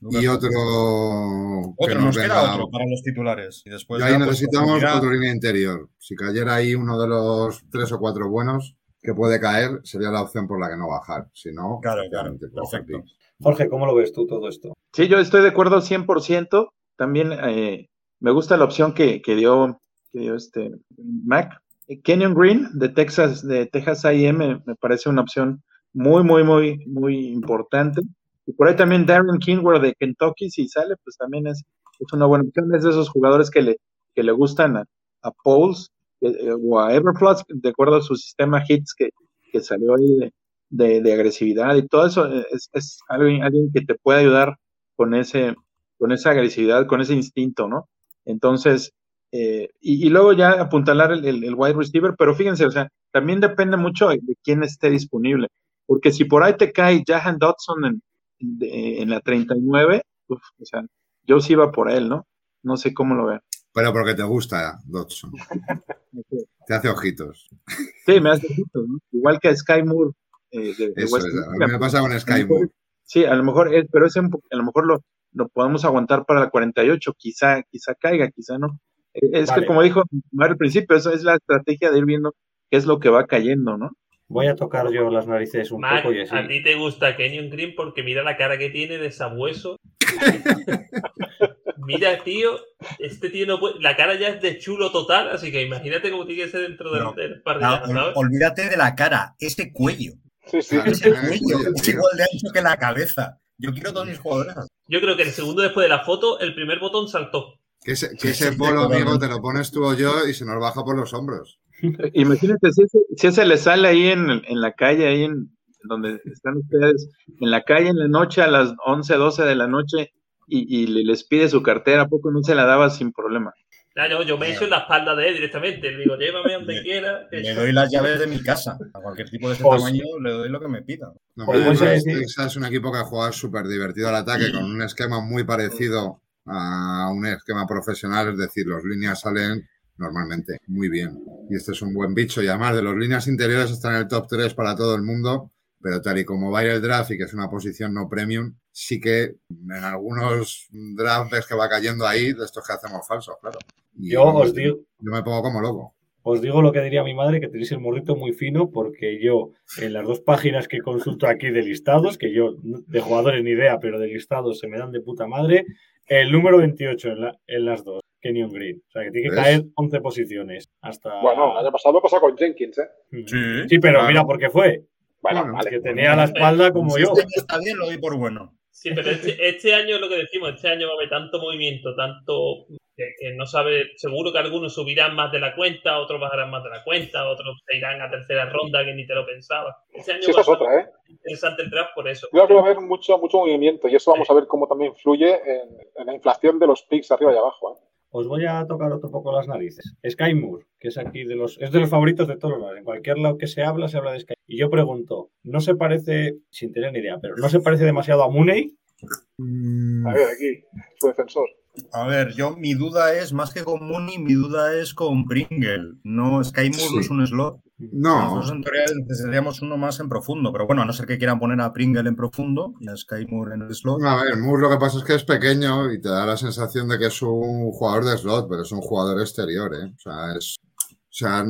Lucas Y Patrick. otro que Otro, nos queda otro para los titulares. Y después Y ahí ya, pues, necesitamos otra línea interior. Si cayera ahí uno de los tres o cuatro buenos que puede caer, sería la opción por la que no bajar. Si no, Claro, claro, perfecto. Jorge, ¿cómo lo ves tú todo esto? Sí, yo estoy de acuerdo 100%. También eh, me gusta la opción que, que dio, este Mac. Kenyon Green de Texas, de Texas A&M me, parece una opción muy, muy, muy, muy importante. Y por ahí también Darren Kingworth de Kentucky, si sale, pues también es, es una buena opción. Es de esos jugadores que le, que le gustan a, a Pauls eh, eh, o a Everflux, de acuerdo a su sistema hits que, que salió ahí de, de, de agresividad y todo eso. eh, Es, es alguien, alguien que te puede ayudar con ese, con esa agresividad, con ese instinto, ¿no? Entonces, eh, y, y luego ya apuntalar el, el, el wide receiver, pero fíjense, o sea, también depende mucho de quién esté disponible, porque si por ahí te cae Jahan Dodson en, de- en la 39, uf, o sea, yo sí iba por él, ¿no? No sé cómo lo vean. Pero porque te gusta, Dodson. Te hace ojitos. Sí, me hace ¿no? Igual que a Sky Moore. eh, de- de Eso es. A mí me pasa con Sky Moore. Sí, a lo mejor, es, pero ese a lo mejor lo, lo podemos aguantar para la 48, quizá, quizá caiga, quizá no. Es Vale. que como dijo Mario al principio, eso es la estrategia de ir viendo qué es lo que va cayendo, ¿no? Voy a tocar yo las narices un Mac, poco y así. a ti te gusta Kenyon Green porque mira la cara que tiene de sabueso. mira, tío, este tío no puede... La cara ya es de chulo total, así que imagínate cómo tiene que ser dentro del, del no, ¿sabes? olvídate de la cara, ese cuello. Sí, sí. Claro, Ese cuello es igual de ancho que la cabeza. Yo quiero todos mis jugadores. Yo creo que el segundo después de la foto, el primer botón saltó. Que ese, que Sí, ese sí, polo, amigo, te lo pones tú o yo y se nos baja por los hombros. Imagínate, si ese, si ese le sale ahí en, en la calle, ahí en donde están ustedes, en la calle en la noche a las 11, 12 de la noche y, y le- les pide su cartera, ¿a poco no se la daba sin problema? Nah, yo, yo me echo en la espalda de él directamente. Le digo, llévame donde quiera. Le doy las llaves de mi casa. A cualquier tipo de ese Pues- tamaño le doy lo que me pida. No, Pues decir- Texas es un equipo que juega súper divertido al ataque, con un esquema muy parecido a un esquema profesional, es decir, los líneas salen normalmente muy bien. Y este es un buen bicho, y además de los líneas interiores están en el top 3 para todo el mundo, pero tal y como va a ir el draft y que es una posición no premium, sí que en algunos drafts ves que va cayendo ahí de estos que hacemos falsos, claro. Y Yo os digo, yo me pongo como loco. Os digo lo que diría mi madre, que tenéis el morrito muy fino, porque yo, en las dos páginas que consulto aquí de listados, que yo de jugadores ni idea, pero de listados se me dan de puta madre, el número 28 en, la- en las dos, Kenyon Green. O sea, que tiene que ¿Ves? caer 11 posiciones. Hasta... Bueno, el año pasado pasó con Jenkins, ¿eh? Mm. Sí. Sí, pero claro. mira por qué fue. Bueno, Bueno, vale. Que tenía la espalda como Si yo. este año está bien, lo doy por bueno. Sí, pero este, este año es lo que decimos, este año va a haber tanto movimiento, tanto que, que no sabe, seguro que algunos subirán más de la cuenta, otros bajarán más de la cuenta, otros se irán a tercera ronda que ni te lo pensaba. Este año Sí, esa es otra, ¿eh? interesante el draft por eso. Creo que va a haber mucho, mucho movimiento y eso vamos a ver cómo también influye en, en la inflación de los picks arriba y abajo. ¿eh? Os voy a tocar otro poco las narices. Sky Moore, que es aquí de los, es de los favoritos de todos los lados. En cualquier lado que se habla, se habla de Sky. Y yo pregunto, ¿no se parece, sin tener ni idea, pero no se parece demasiado a Mooney? A ver, aquí, su defensor. A ver, yo mi duda es, más que con Mooney, mi duda es con Pringle. No, Sky Moore no es un slot. no, Nosotros en teoría necesitaríamos uno más en profundo, pero bueno, a no ser que quieran poner a Pringle en profundo y a Sky Moore en el slot. A ver, Moore lo que pasa es que es pequeño y te da la sensación de que es un jugador de slot, pero es un jugador exterior, ¿eh? O sea, es. O sea,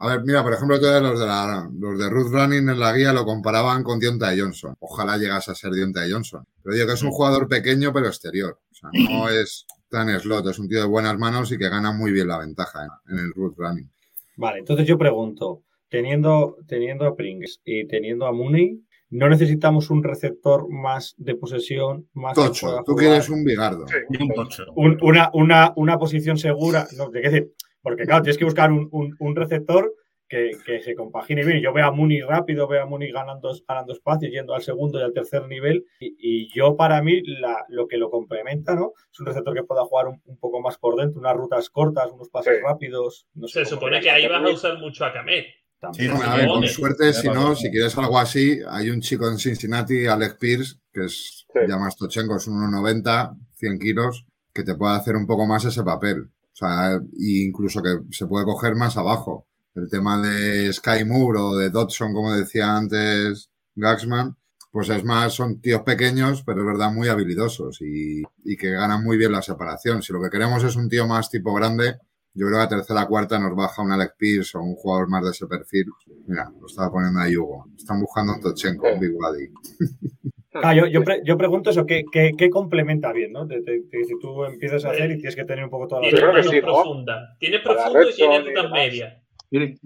a ver, mira, por ejemplo, todos los de, la, los de Ruth Running en la guía lo comparaban con Deontay Johnson. Ojalá llegase a ser Deontay Johnson. Pero digo que es un jugador pequeño, pero exterior. O sea, no es tan slot, es un tío de buenas manos y que gana muy bien la ventaja en, en el Ruth Running. Vale, entonces yo pregunto, teniendo, teniendo a Pringles y teniendo a Mooney, ¿no necesitamos un receptor más de posesión, más Tocho, tú quieres un bigardo. Y un tocho. Un- una, una, una posición segura? No, ¿de qué decir? Porque claro, tienes que buscar un, un- un receptor que, que se compagine bien. Yo veo a Mooney rápido, veo a Mooney ganando, ganando espacio, yendo al segundo y al tercer nivel. Y, y yo, para mí, la- lo que lo complementa, ¿no? Es un receptor que pueda jugar un, un poco más por dentro, unas rutas cortas, unos pases Sí. rápidos. No sé Se supone que ahí vas a usar mucho a Kamet. Sí, a ver, con suerte, si Ya no, si quieres algo así, hay un chico en Cincinnati, Alex Pierce, que es Sí. llamas Tochenko, es un 1,90, 100 kilos, que te puede hacer un poco más ese papel. Sea, e incluso que se puede coger más abajo. El tema de Sky Moore o de Dodson, como decía antes Gaxman, pues es más, son tíos pequeños, pero es verdad muy habilidosos y, y que ganan muy bien la separación. Si lo que queremos es un tío más tipo grande, yo creo que a tercera cuarta nos baja un Alex Pierce o un jugador más de ese perfil. Mira, lo estaba poniendo ahí Hugo. Están buscando un Tochenko, un Big Body. Ah, yo, yo, pre- yo pregunto eso, ¿qué, qué, qué complementa bien? ¿no? De- de- de- si tú empiezas a hacer y tienes que tener un poco toda la Tiene profunda. Tiene profundo y tiene medias. Mire,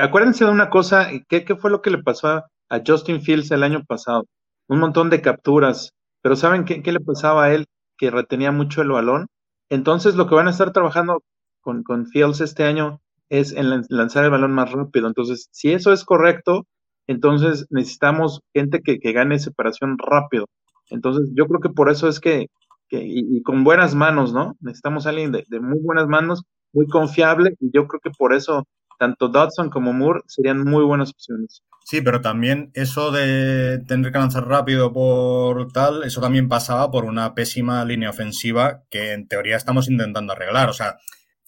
acuérdense de una cosa, ¿qué, qué fue lo que le pasó a, Justin Fields el año pasado? Un montón de capturas, pero ¿saben qué, qué le pasaba a él? Que retenía mucho el balón. Entonces lo que van a estar trabajando con, con Fields este año es en lan- lanzar el balón más rápido. Entonces, si eso es correcto, entonces necesitamos gente que, que gane separación rápido. Entonces, yo creo que por eso es que, que- y, con buenas manos, ¿no? Necesitamos alguien de, de muy buenas manos, muy confiable, y yo creo que por eso tanto Dodson como Moore serían muy buenas opciones. Sí, pero también eso de tener que lanzar rápido por tal, eso también pasaba por una pésima línea ofensiva que en teoría estamos intentando arreglar. O sea,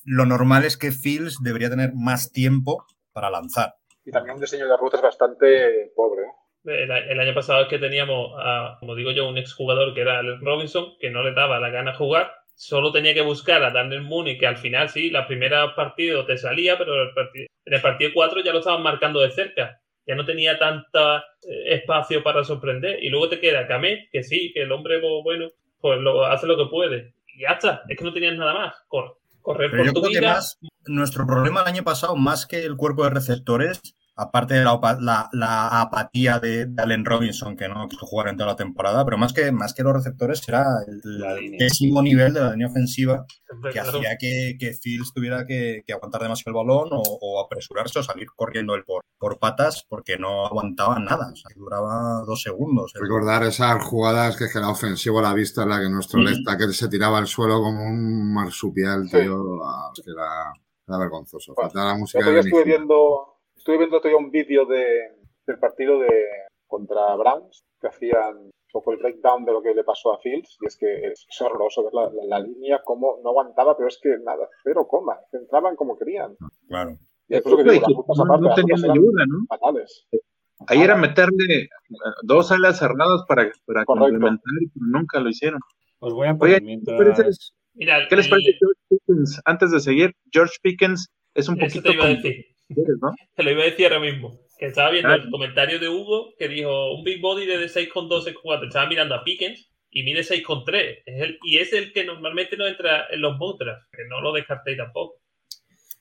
lo normal es que Fields debería tener más tiempo para lanzar. Y también un diseño de rutas bastante pobre. ¿eh? El, el año pasado es que teníamos, a, como digo yo, un exjugador que era Alex Robinson, que no le daba la gana jugar. Solo tenía que buscar a Daniel Mooney, que al final sí, la primera partido te salía, pero el partido- en el partido 4 ya lo estaban marcando de cerca. Ya no tenía tanta eh, espacio para sorprender. Y luego te queda Kamet, que sí, que el hombre, pues, bueno, pues lo, hace lo que puede. Y ya está, es que no tenías nada más. Cor- correr Pero por yo tu creo que vida. más, nuestro problema el año pasado, más que el cuerpo de receptores, aparte de la, opa- la- la apatía de, de Allen Robinson, que no quiso jugar en toda la temporada, pero más que, más que los receptores era el, La pésimo nivel de la línea ofensiva que claro. hacía que, que Fields tuviera que, que aguantar demasiado el balón o, o apresurarse o salir corriendo él por, por patas porque no aguantaba nada, o sea, duraba dos segundos. El- Recordar esas jugadas que es que era ofensivo a la vista, en la que nuestro Mm. left tackle se tiraba al suelo como un marsupial, Sí. tío. ah, que era, era vergonzoso. Bueno, Faltaba la música día estuve viendo, estuve viendo otro día un vídeo de, del partido de contra Browns que hacían un poco el breakdown de lo que le pasó a Fields y es que es, es horroroso ver la, la- la línea como no aguantaba, pero es que nada, cero coma, entraban como querían. Claro. Y es que digo, las No, no tenían ayuda, ¿no? fatales. Ahí era meterle eh, dos alas cerradas para, para complementar, pero nunca lo hicieron. Os voy a poner Oye, mientras. ¿qué les parece? Mira, ¿Qué les parece George Pickens? Antes de seguir, George Pickens es un poquito te iba a como decir. ¿No? Te lo iba a decir ahora mismo. Que estaba viendo el comentario de Hugo que dijo un big body de 6,2, 6,4. Estaba mirando a Pickens y mide 6,3. Es el, y es el que normalmente no entra en los motras. Que no lo descartéis tampoco.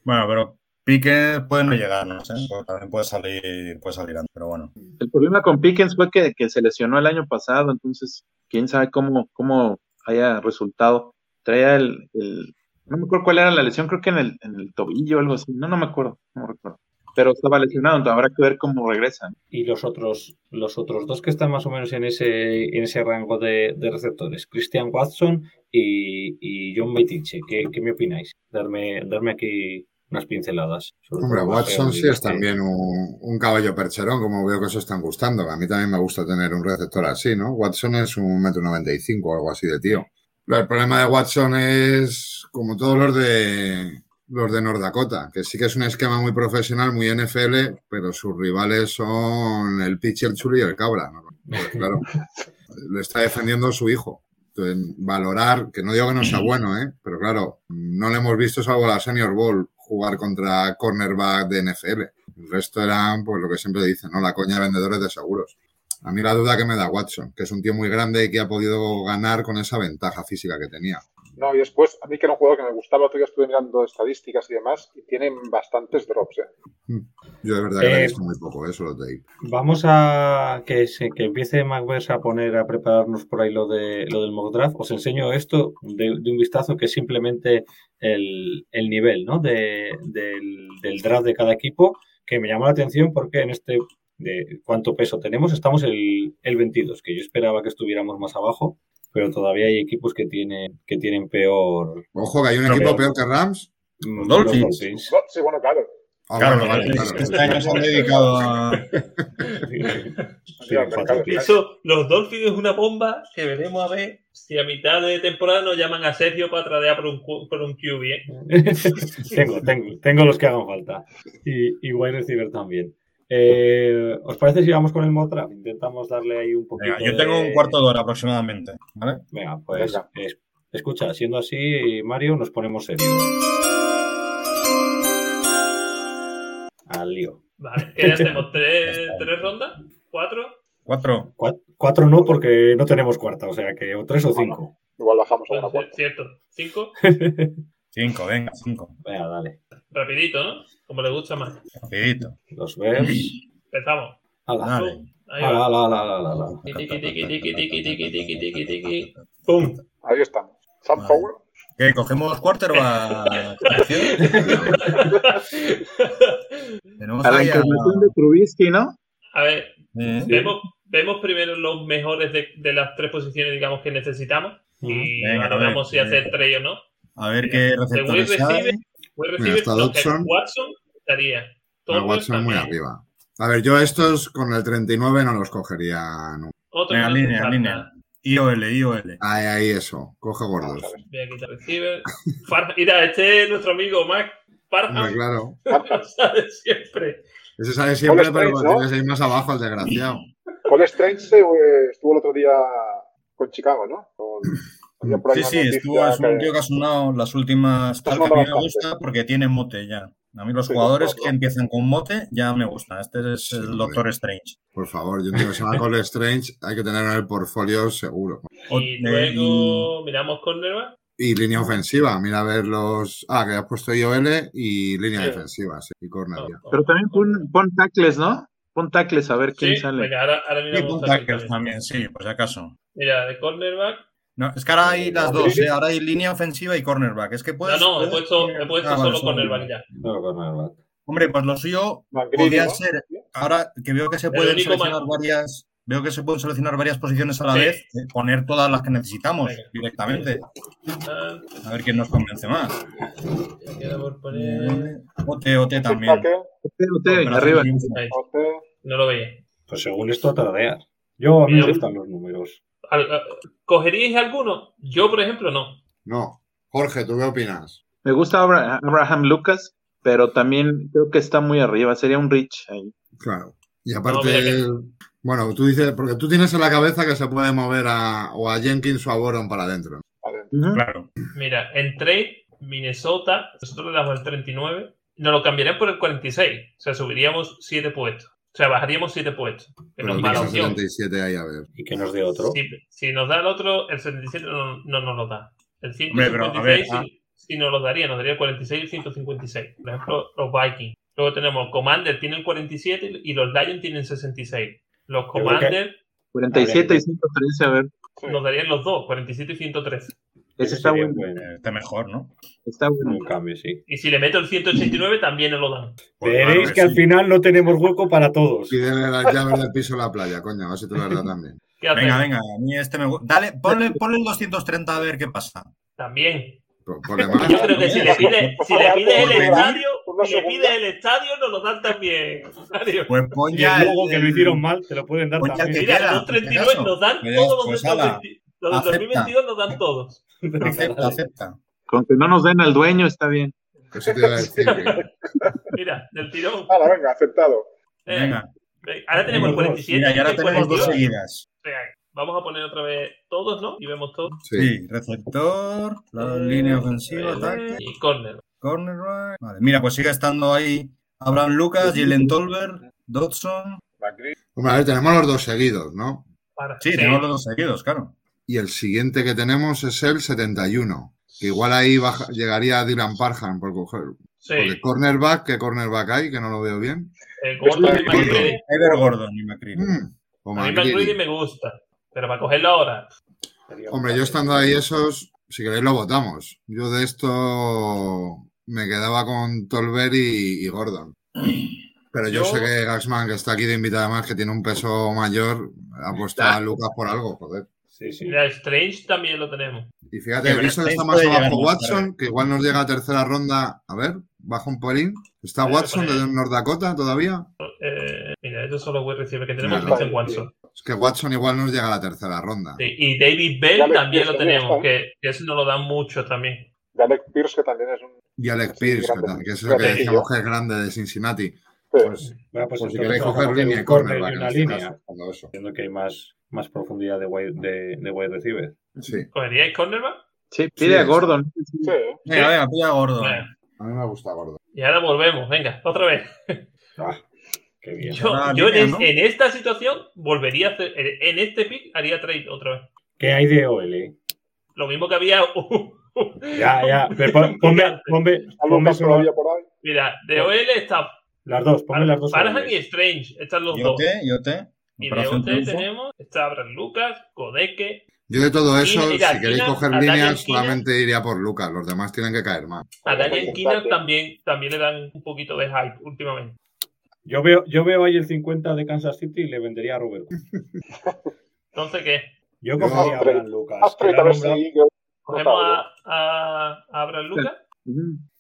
Bueno, pero Pique puede no llegar, no sé, porque también puede salir, puede salir antes, pero bueno. El problema con Pickens fue que, que se lesionó el año pasado, entonces quién sabe cómo, cómo haya resultado. Traía el, el- no me acuerdo cuál era la lesión, creo que en el, en el tobillo o algo así, no, no me acuerdo, no recuerdo. Pero estaba lesionado, entonces habrá que ver cómo regresa. Y los otros, los otros dos que están más o menos en ese, en ese rango de, de receptores, Christian Watson y, y John Metiche. ¿Qué, qué me opináis? Darme, darme aquí unas pinceladas. sobre Hombre, Watson sí es también un, un caballo percherón, como veo que os están gustando. A mí también me gusta tener un receptor así, ¿no? Watson es un metro noventa y cinco o algo así de tío. El problema de Watson es como todos los de los de North Dakota, que sí que es un esquema muy profesional, muy NFL, pero sus rivales son el pitcher chulo y el cabra, ¿no? Pues claro, le está defendiendo su hijo. Entonces, valorar, que no digo que no sea bueno, ¿eh? pero claro, no le hemos visto salvo la Senior Bowl jugar contra cornerback de NFL. El resto eran, pues lo que siempre dicen, ¿no? La coña de vendedores de seguros. A mí la duda que me da Watson, que es un tío muy grande y que ha podido ganar con esa ventaja física que tenía. No, y después, a mí que era un jugador que me gustaba, otro día estuve mirando estadísticas y demás, y tienen bastantes drops, ¿eh? Yo de verdad que le he Eh, visto muy poco, eso lo te digo. Vamos a que, se, que empiece Macbeth a poner, a prepararnos por ahí lo, de, lo del mock draft. Os enseño esto de, de un vistazo que es simplemente el, el nivel ¿no? de- del, del draft de cada equipo, que me llamó la atención porque en este, de cuánto peso tenemos, estamos el, el 22, que yo esperaba que estuviéramos más abajo, pero todavía hay equipos que tienen, que tienen peor. Ojo, que hay un Pero- equipo peor que Rams. mm, Dolphins. los Dolphins. Sí, bueno, claro. Ah, Claro, bueno, vale, es claro. este año se han dedicado a... Cuatro picks. Eso, los Dolphins es una bomba que veremos a ver si a mitad de temporada nos llaman a Sergio para tradear por un, cu- por un QB. ¿eh? tengo, tengo, tengo los que hagan falta. Y, y wide receiver también. Eh, ¿Os parece si vamos con el draft? Intentamos darle ahí un poquito. Venga, yo tengo de- un cuarto de hora aproximadamente, ¿vale? Venga, pues Venga. es- escucha, siendo así, Mario, nos ponemos serios. Al lío. Vale, ¿qué hacemos? ¿Tres, tres rondas? ¿Cuatro? Cuatro. Cuat- Cuatro no, porque no tenemos cuarta, o sea que o tres o cinco. Igual bajamos a una Bueno, cuarta. cierto. ¿Cinco? Cinco, venga, cinco. Venga, dale. Rapidito, ¿no? Como le gusta más. Rapidito. Los verbs. Empezamos. Ala, ala, ala, ala, ala. Tiki, tiki, tiki, tiki, tiki, tiki, tiki, tiki. ¡Pum! Ahí estamos. Sam Power. ¿Qué? ¿Cogemos quarterback? Tenemos a la intervención de Trubisky, ¿no? A ver, vemos, vemos primero los mejores de, de las tres posiciones, digamos, que necesitamos. Y ahora veamos si hacer tres o no. A ver qué receptores no, que Dodson. Watson estaría. Pero Tolbert Watson muy arriba. A ver, yo estos con el 39 no los cogería nunca. Otro Venga, que no línea, falta. línea. IOL, IOL. Ahí, ahí, eso. Coge gordos. Voy a quitar receiver. Mira, este es nuestro amigo Mac Hombre, Farham. claro. Lo sabe siempre. Ese sale siempre, Paul pero Strange, lo ¿no? tienes ahí más abajo, el desgraciado. Cole Strange estuvo el otro día con Chicago, ¿no? Con- Sí, sí, estuvo, es un que- tío que ha sonado las últimas tal que a mí me gusta porque tiene mote ya. A mí los Sí, jugadores que empiezan con mote ya me gustan. Este es Sí, el. Doctor Strange. Por favor, yo digo se llama Cole Strange, hay que tenerlo en el portfolio seguro. Y eh, luego miramos cornerback. Y línea ofensiva, mira a ver los. Ah, que has puesto IOL y línea Sí. defensiva, sí, y corner ya. Pero también pon, pon tackles, ¿no? Pon tackles a ver quién sale. venga, ahora, ahora Y miramos con tackles también, sí, por si acaso. Mira, de cornerback. No, es que ahora hay las dos, ¿eh? ahora hay línea ofensiva y cornerback. Es que No, puedes. no, he puesto, he puesto Ah, vale, solo cornerback ya. No, cornerback. Hombre, pues lo suyo podría ¿no? ser. Ahora que veo que se pueden seleccionar varias. Veo que se pueden seleccionar varias posiciones a la Sí. vez, eh, poner todas las que necesitamos Venga. directamente. Ah, A ver quién nos convence más. por poner. OT, OT también. Usted, Operación arriba. OT, no lo veía. Pues según esto, taradear. Yo, a mí me gustan los números. Al- ¿Cogeríais alguno? Yo, por ejemplo, no. No. Jorge, ¿tú qué opinas? Me gusta Abra- Abraham Lucas, pero también creo que está muy arriba. Sería un Rich ahí. Claro. Y No, aparte, que- bueno, tú dices, porque tú tienes en la cabeza que se puede mover a, o a Jenkins o a Boron para adentro. Claro. Mira, en trade, Minnesota, nosotros le damos el 39, nos lo cambiarían por el 46. O sea, subiríamos 7 puestos. O sea, bajaríamos 7 puestos. Que no Pero mala opción. 77 ahí, a ver. Y que nos dé otro. Si, si nos da el otro, el 77 no, no nos lo da. El Hombre, pero, a ver, 156 ah. sí, sí nos lo daría, nos daría el 46 y el 156. Por ejemplo, los Vikings. Luego tenemos Commander tienen 47 y los Lions tienen 66. Los Commander 47 y 113, a ver. Nos darían los dos, 47 y 113. Ese está bueno. Eh, Está mejor, ¿no? Está bueno. Un cambio, sí. Y si le meto el 189 también nos lo dan. Pues Veréis claro que al sí. final no tenemos hueco para todos. Pídele las llaves del piso a la playa, coño, a ver si te da también. Venga, venga, a mí este me gusta. Dale, ponle, ponle el 230 a ver qué pasa. También. Más. Yo creo que si le pides si le pides el estadio, si le pides el estadio, nos lo dan también. Pues pon Y ya. el logo que lo hicieron mal, te lo pueden dar también. Mira, los 239 ¿Qué nos dan todos los pues, del ala, 2020 los del acepta. 2022 nos dan todos. Acepta, acepta. Con que no nos den al dueño está bien. Eso te iba a decir. Mira, del tirón. Hala, venga, aceptado. Eh, Venga. Ahora tenemos el Tenemos dos. 47. Mira, y ahora tenemos dos 42. seguidas. Vamos a poner otra vez todos, ¿no? Y vemos todos. Sí. Receptor, la línea ofensiva, Eh, ataque, Y corner. cornerback. Vale, mira, pues sigue estando ahí Abraham Lucas, Jalen Tolbert, Dodson. Hombre, a ver, tenemos los dos seguidos, ¿no? Para. Sí, tenemos los dos seguidos, claro. Y el siguiente que tenemos es el 71. Que igual ahí baja- llegaría Dylan Parham por coger. Sí. Porque cornerback, ¿qué cornerback hay? Que no lo veo bien. Eh, Gordon y. McCready. Ever Gordon y McCready. Mm, A mí. McCready me gusta. Pero para cogerlo ahora. Hombre, yo estando ahí esos, si queréis lo votamos. Yo de esto me quedaba con Tolbert y, y Gordon. Pero yo, Yo- sé que Gaxman, que está aquí de invitado además, que tiene un peso mayor, ha puesto a Lucas por algo, joder. Sí, sí. Mira, Strange también lo tenemos. Y fíjate, Sainz está más abajo Watson, que igual nos llega a tercera ronda. A ver, baja un pelín. ¿Está Watson de North Dakota todavía? Eh, mira, estos son los wide receivers que tenemos. Claro. Christian Watson. Es que Watson igual nos llega a la tercera ronda. Sí, y David Bell también lo tenemos, que, que ese nos lo dan mucho también. de Alec Pierce, que también es un. Y Alex Sí, Pierce, que, es el que decíamos que es grande de Cincinnati. Pues, Bueno, pues pues si queréis coger línea y corner y una línea. eso. Siendo que hay más, más profundidad de wide, de, de wide receiver. Sí, ¿Cogeríais cornerback? Sí, pide a Sí, Gordon. Sí, Venga, venga, pilla a Gordon. A mí me gusta Gordon. y ahora volvemos, venga, otra vez. Ah, qué bien. Yo, Ah, yo en, línea, es- ¿no? en esta situación volvería a hacer, en este pick haría trade otra vez. ¿Qué hay de OL? Lo mismo que había. Ya, ya. Pero pon- ponme, ponme, algo ponme solo todavía por ahí. Mira, de OL está las dos, ponme las dos. Y Strange, están los Yo dos. te, yo te. Y de OT tenemos, está Abraham Lucas, Kodeke. Yo de todo eso, si queréis coger líneas, solamente iría por Lucas. Los demás tienen que caer más. A Daniel empate. también, también le dan un poquito de hype últimamente. Yo veo, yo veo ahí el 50 de Kansas City y le vendería a Robert. Entonces, ¿qué? Yo Yo- cogería a. Abraham Lucas. ¿Cogemos a, a, a Abraham Lucas?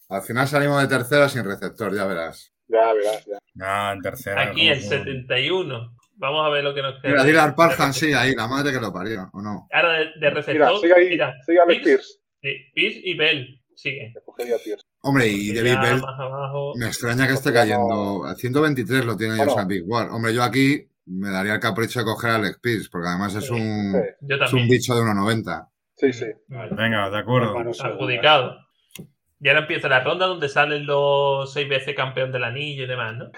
Al final salimos de tercera sin receptor, ya verás. Ya verás, ya. Ah, en tercera. Aquí el como- 71. Vamos a ver lo que nos queda. Mira, Dylan Parham, sí, ahí, la madre que lo parió, ¿o no? Ahora de, de Mira, receptor. sigue ahí. mira, Sigue Pierce, Pierce. sí, Pierce y Bell. Sigue. Hombre, y Ya David Bell, me extraña que esté cayendo. A 123 lo tiene Bueno. en Big War. Hombre, yo aquí me daría el capricho de coger a Alex Pierce, porque además es un, Sí, es un bicho de 1,90. sí. sí. Vale. Venga, de acuerdo. Adjudicado. Y ahora empieza la ronda donde salen los seis veces campeón del anillo y demás, ¿no?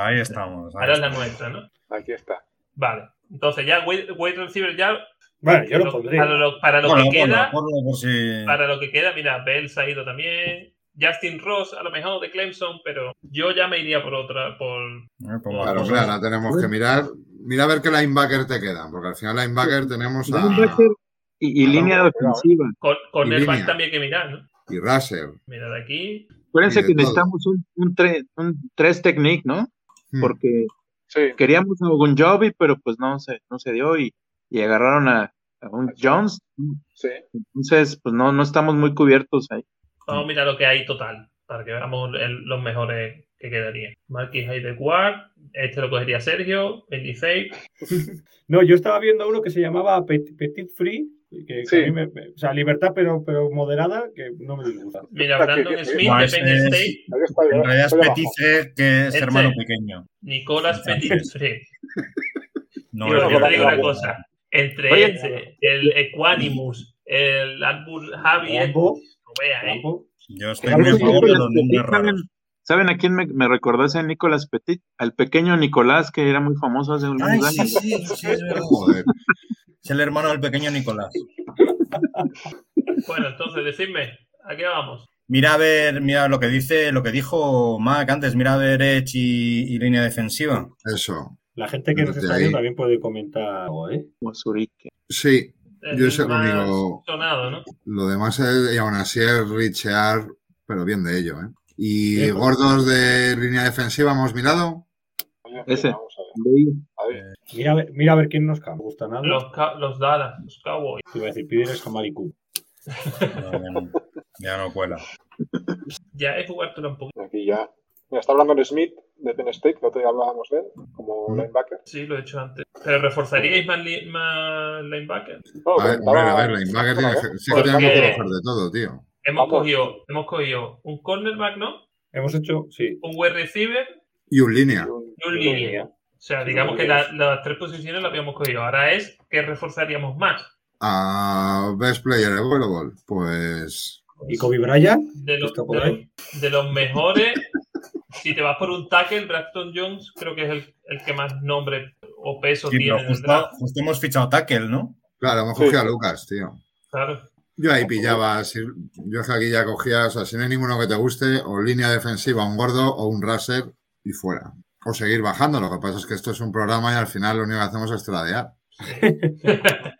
Ahí estamos. ahí Ahora es la nuestra, ¿no? Aquí está. Vale. Entonces ya wide, wide receiver ya Bueno, yo lo Lo- pondría. Para lo, para lo Ponlo, que queda, por si- para lo que queda, mira, Bell se ha ido también. Justin Ross, a lo mejor de Clemson, pero yo ya me iría por otra, por Eh, pues más Claro, ahora tenemos que mirar. Mira a ver qué linebacker te quedan, porque al final linebacker tenemos a. Linebacker y, y línea defensiva. con, el línea. back también hay que mirar, ¿no? Y Russell. Mira de aquí. Acuérdense que todo. necesitamos un, un, tre- un tres technique, ¿no? Hmm. Porque Sí, queríamos a Gunjobi, pero pues no se, no se dio y, y agarraron a, a un Jones. sí. Entonces, pues no, no estamos muy cubiertos ahí. Vamos a mirar lo que hay total, para que veamos el- los mejores que quedarían. Marquis Ward, este lo cogería Sergio, Bendy Fake. No, yo estaba viendo uno que se llamaba Petit, Petit Free, que, que Sí. a mí me- me- o sea, libertad pero, pero moderada, que no me disgusta. Mira, Brandon. Smith No, de ese Penn es- State. En realidad es. Petit C, que es Este. hermano pequeño. Nicolas Petit Free. No, yo te digo una cosa. Entre Oye. este, el Equanimus, el Albur Javier, no veas, ¿eh? Yo estoy muy a favor de los ¿saben, raros. ¿Saben a quién me, me recordó ese Nicolas Petit? Al pequeño Nicolás, que era muy famoso hace unos Ay, años. sí, sí, sí, es verdad. Joder. Es el hermano del pequeño Nicolás. Bueno, entonces, decidme, ¿a qué vamos? Mira a ver, mira lo que dice, lo que dijo Mac antes, mira a ver Edge y, y línea defensiva. Eso. La gente que nos está viendo también puede comentar algo, ¿eh? Sí, Es Yo sé el único- sonado, ¿no? lo demás es, y aún así es richear, pero bien de ello, ¿eh? Y gordos de línea defensiva, ¿hemos mirado? Ese. Vamos a ver. A. Mira, a ver- mira a ver quién nos cae. No me gusta nada. Los, los Dallas, los Cowboys. Te iba a decir, pídeles Jamaricú. No, ya, no, ya no cuela. Ya es jugártelo un poquito. Aquí ya. Mira, está hablando Smith de Penn State, que otro día hablábamos de él, como Mm. linebacker. Sí, lo he hecho antes. ¿Pero reforzaríais más, li- más linebacker? No, A ver, hombre, a ver, linebacker tiene que, sí tenemos que coger de todo, tío. Hemos Vamos. cogido, hemos cogido un cornerback, ¿no? Hemos hecho, sí. Un wide receiver Y un línea. y un- y un línea. O sea, digamos que la- las tres posiciones las habíamos cogido. Ahora es que reforzaríamos más. A Best Player Available, pues. ¿Y Kobe Bryant? De los, ¿Está por de de mejores, si te vas por un tackle, Braxton Jones creo que es el, el que más nombre o peso Sí, tiene pero en el justo, draft. justo hemos fichado tackle, ¿no? Claro, hemos Sí. cogido a Lucas, tío. Claro. Yo ahí pillaba, si, yo es que aquí ya cogía, o sea, si no hay ninguno que te guste, o línea defensiva, un gordo o un raser y fuera. O seguir bajando, lo que pasa es que esto es un programa y al final lo único que hacemos es tradear.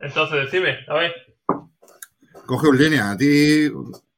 Entonces, decime, a ver. Coge un línea, a ti,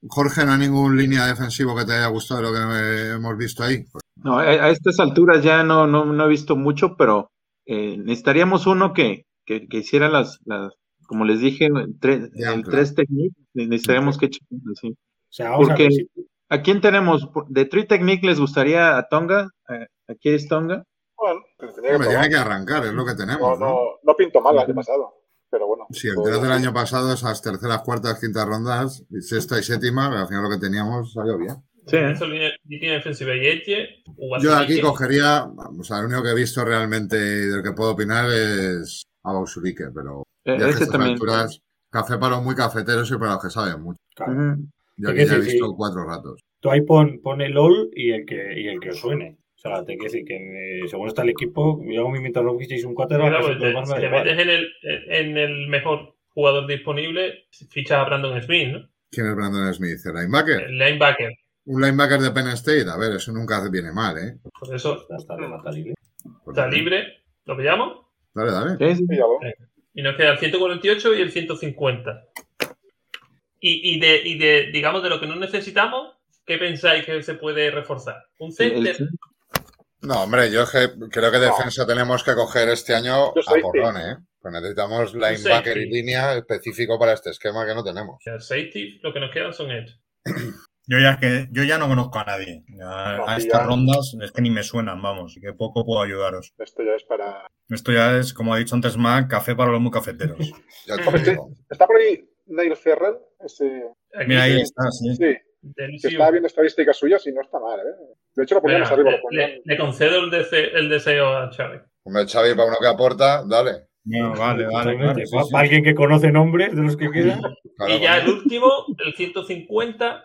Jorge, no hay ningún línea defensivo que te haya gustado de lo que hemos visto ahí. Pues, No, a, a estas alturas ya no, no, no he visto mucho, pero eh, necesitaríamos uno que, que, que hiciera las, las, como les dije, tre- el claro. tres technique, necesitaríamos que chequen, sí. O sea, vamos Porque- a ver si- ¿A quién tenemos? ¿De Tree Technique les gustaría a Tonga? ¿A- ¿Aquí es Tonga? Bueno, pues tenía que hombre, tiene probar. que arrancar, es lo que No, tenemos, ¿no? no, no pinto mal el año pasado, pero bueno. Si el Pues, draft del año pasado, esas terceras, cuartas, quintas rondas, sexta y séptima, al final lo que teníamos salió bien. Sí, ¿eh? Eso, línea, línea defensiva y Edge. Yo aquí cogería, o sea, el único que he visto realmente del que puedo opinar es a Bausurique, pero Eh, que ese también. alturas, café para los muy cafeteros y para los que saben mucho. claro. Yo aquí que ya he visto sí. cuatro ratos. Tú ahí pon, pon el all y el que, y el que os suene. O sea, te quiero decir que eh, según está el equipo, yo hago mi mientras no fichéis un quarterback, Mira, casi pues, te- más si me te metes en el, en el mejor jugador disponible, fichas a Brandon Smith, ¿no? ¿Quién es Brandon Smith? ¿El linebacker? El linebacker. Un linebacker de Penn State, a ver, eso nunca viene mal, ¿eh? Por eso Ya está, está libre. Pues está libre. ¿Lo pillamos? Dale, dale. Sí, sí. Y nos queda el 148 y el 150. Y, y, de, y de, digamos, de lo que no necesitamos, ¿qué pensáis que se puede reforzar? ¿Un center? No, hombre, yo es que creo que defensa tenemos que coger este año a porrón, ¿eh? Pues necesitamos linebacker y línea específico para este esquema que no tenemos. El safety, lo que nos quedan son edge. Yo ya que yo ya no conozco a nadie. Ya No, a estas ya. rondas es que ni me suenan, vamos, que poco puedo ayudaros. Esto ya es para. Esto ya es, como ha dicho antes Mac, café para los muy cafeteros. Ya te Hombre, sí. digo. Está por ahí Neil Ferrell, ese. Mira, ahí está, sí. Sí, del que ICU. estaba viendo estadísticas suyas y no está mal, ¿eh? De hecho, lo más arriba, lo le, ponían. le- le concedo el, dese- el deseo a Xavi. Hombre, Xavi, para uno que aporta, dale. No, vale, vale, sí, sí. pa' alguien que conoce nombres de los que quedan. Claro, y ya el último, el 150,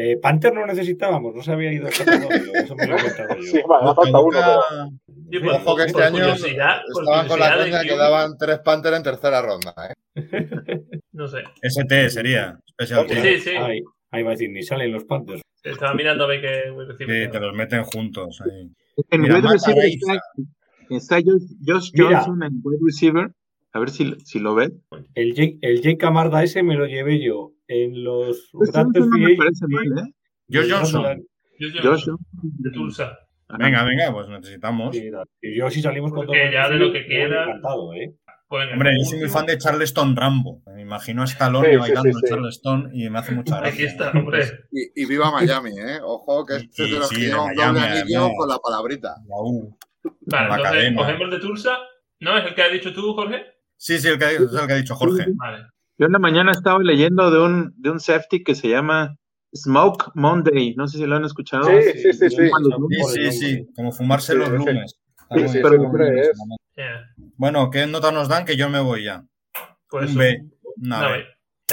Eh, Panther no necesitábamos, no se había ido el cazador, pero eso me lo he inventado yo. Sí, vale, me falta uno, pero. Sí, pues, Ojo que este año estaban con la coña que daban tres Panther en tercera ronda. ¿eh? No sé. ST sería. Special Sí, sí. Ahí, ahí va a decir, ni salen los Panthers. Estaba mirando a ver qué a decir. Sí, te los meten juntos ahí. En Mira, wide receiver está, está Josh. Johnson en wide receiver. A ver si, si lo ven. El Jake, el Jake Camarda ese me lo llevé yo en los Pues Raptors no me parece mal, ¿eh? Josh Johnson. Yo, yo, Josh de. Tulsa. Venga, venga, pues necesitamos. Sí, Y yo si salimos con todo ya de lo que queda- encantado, ¿eh? En el Hombre, yo soy muy fan de Charleston Rambo. Me imagino a Stallone Sí, sí, bailando sí, sí. Charleston y me hace mucha gracia. Aquí está, hombre. Y, y viva Miami, ¿eh? Ojo que este es de los sí, que un doble anillo con la palabrita. Guau. Vale, la entonces cadena. cogemos de Tulsa. ¿No es el que has dicho tú, Jorge? Sí, sí, el que, es el que ha dicho Jorge. Vale. Yo en la mañana estaba leyendo de un, de un safety que se llama Smoke Monday. No sé si lo han escuchado. Sí, sí, sí, sí. Sí, sí, sí, como fumarse Sí, los sí. lunes. Sí, sí. Yeah. Bueno, ¿qué nota nos dan? Que yo me voy ya. Pues Un B. Una una B. B.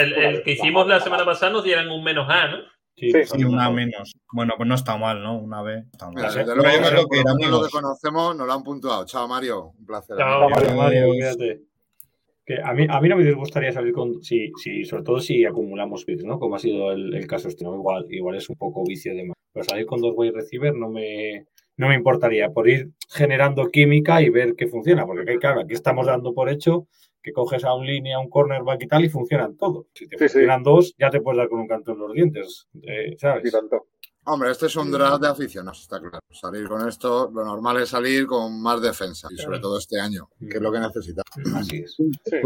El, el que hicimos la semana pasada nos dieran un menos A, ¿no? Sí, Sí. Sí, una menos. Bueno, pues no está mal, ¿no? Una B. Está mal. Sí. Pero creo que lo lo que conocemos nos lo han puntuado. Chao, Mario. Un placer. Chao. Mario, Mario, Adiós. Que a, mí, a mí no me disgustaría salir con. Sí, sí, sobre todo si acumulamos picks, ¿no? Como ha sido el, el caso este, ¿no? Igual, igual es un poco vicio de más. Pero salir con dos wide receiver no me, no me importaría. Por ir generando química y ver qué funciona. Porque claro, aquí estamos dando por hecho que coges a un línea, a un cornerback y tal y funcionan todos. Si te Sí, sí. funcionan dos, ya te puedes dar con un canto en los dientes, eh, Y ¿sabes? tanto. Hombre, este es un draft de aficionados, está claro. Salir con esto, lo normal es salir con más defensa. Y sobre todo este año, que es lo que necesitamos. Así es. Sí.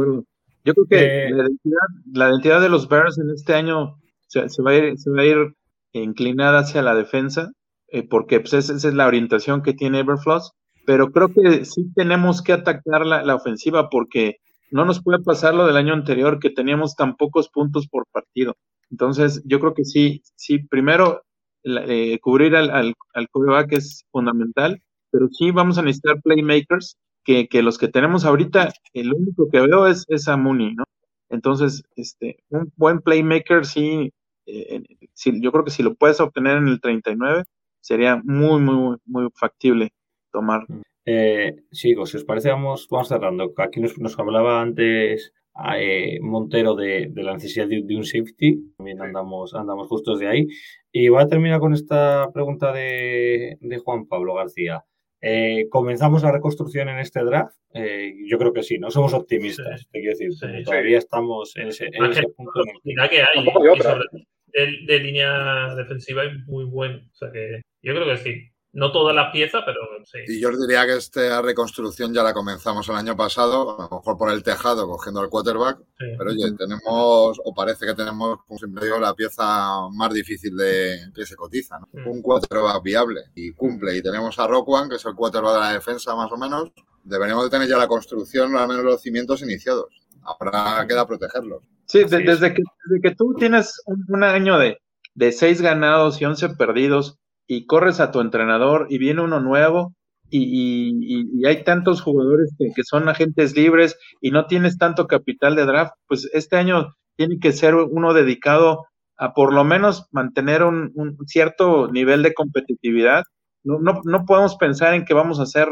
Yo creo que Eh, la, identidad, la identidad de los Bears en este año se, se va, a ir, se va a ir inclinada hacia la defensa, eh, porque pues, esa, esa es la orientación que tiene Everfloss, pero creo que sí tenemos que atacar la, la ofensiva porque no nos puede pasar lo del año anterior, que teníamos tan pocos puntos por partido. Entonces, yo creo que sí, sí, primero eh, cubrir al, al, al quarterback es fundamental, pero sí vamos a necesitar playmakers que, que los que tenemos ahorita, el único que veo es, es a Mooney, ¿no? Entonces, este, un buen playmaker, sí, eh, sí, yo creo que si lo puedes obtener en el 39, sería muy, muy, muy, factible tomar. Eh, si os parece, vamos, vamos cerrando. Aquí nos, nos hablaba antes eh, Montero de, de la necesidad de, de un safety. También andamos, andamos justos de ahí. Y voy a terminar con esta pregunta de, de Juan Pablo García. Eh, ¿Comenzamos la reconstrucción en este draft? Eh, yo creo que sí, no somos optimistas, Sí. te quiero decir. Sí, todavía estamos en ese, en punto. en el que- oportunidad que hay. Tampoco hay y otra. sobre- de, de línea defensiva es muy bueno. O sea que yo creo que sí. No todas las piezas, pero sí. Y yo os diría que esta reconstrucción ya la comenzamos el año pasado, a lo mejor por el tejado, cogiendo al quarterback. Sí. Pero oye, tenemos, o parece que tenemos, como siempre digo, la pieza más difícil de que se cotiza, ¿no? Mm. Un quarterback viable y cumple. Y tenemos a Rockwan, que es el quarterback de la defensa, más o menos. Deberíamos de tener ya la construcción, al menos los cimientos iniciados. Ahora queda protegerlos. Sí, de- desde, que, desde que tú tienes un, un año de, de seis ganados y once perdidos y corres a tu entrenador y viene uno nuevo y, y- hay tantos jugadores que, son agentes libres y no tienes tanto capital de draft, pues este año tiene que ser uno dedicado a por lo menos mantener un, un cierto nivel de competitividad. No, no, no podemos pensar en que vamos a ser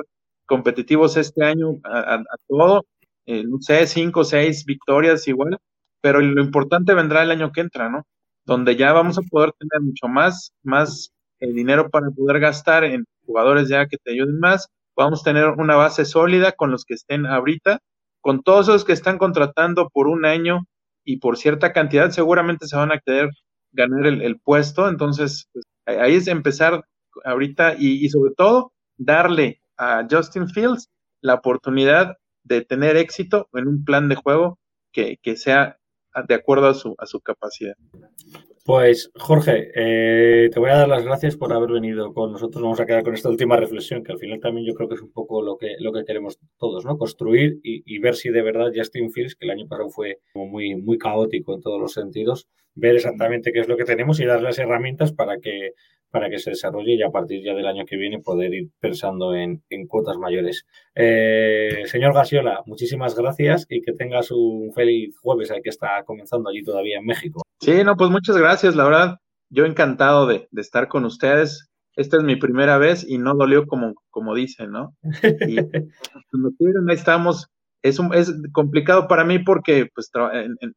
competitivos este año a todo, eh, no sé, cinco o seis victorias igual, pero lo importante vendrá el año que entra, ¿no? Donde ya vamos a poder tener mucho más, más eh, dinero para poder gastar en jugadores ya que te ayuden más. Vamos a tener una base sólida con los que estén ahorita, con todos esos que están contratando por un año y por cierta cantidad, seguramente se van a querer ganar el, el puesto. Entonces, pues, ahí es empezar ahorita y, y sobre todo darle a Justin Fields la oportunidad de tener éxito en un plan de juego que, que sea de acuerdo a su, a su capacidad. Pues Jorge, eh, te voy a dar las gracias por haber venido con nosotros. Vamos a quedar con esta última reflexión, que al final también yo creo que es un poco lo que, lo que queremos todos, ¿no? Construir y, ver si de verdad Justin Fields, que el año pasado fue como muy, muy caótico en todos los sentidos, ver exactamente qué es lo que tenemos y darle las herramientas para que, para que se desarrolle y a partir ya del año que viene poder ir pensando en, en cuotas mayores. Eh, señor Gasiola, muchísimas gracias y que tengas un feliz jueves, ahí que está comenzando allí todavía en México. Sí, no, pues muchas gracias, la verdad, yo encantado de, de estar con ustedes esta es mi primera vez y no dolió como, como dicen, ¿no? Y cuando quieran, ahí estamos. Es, un, es complicado para mí porque pues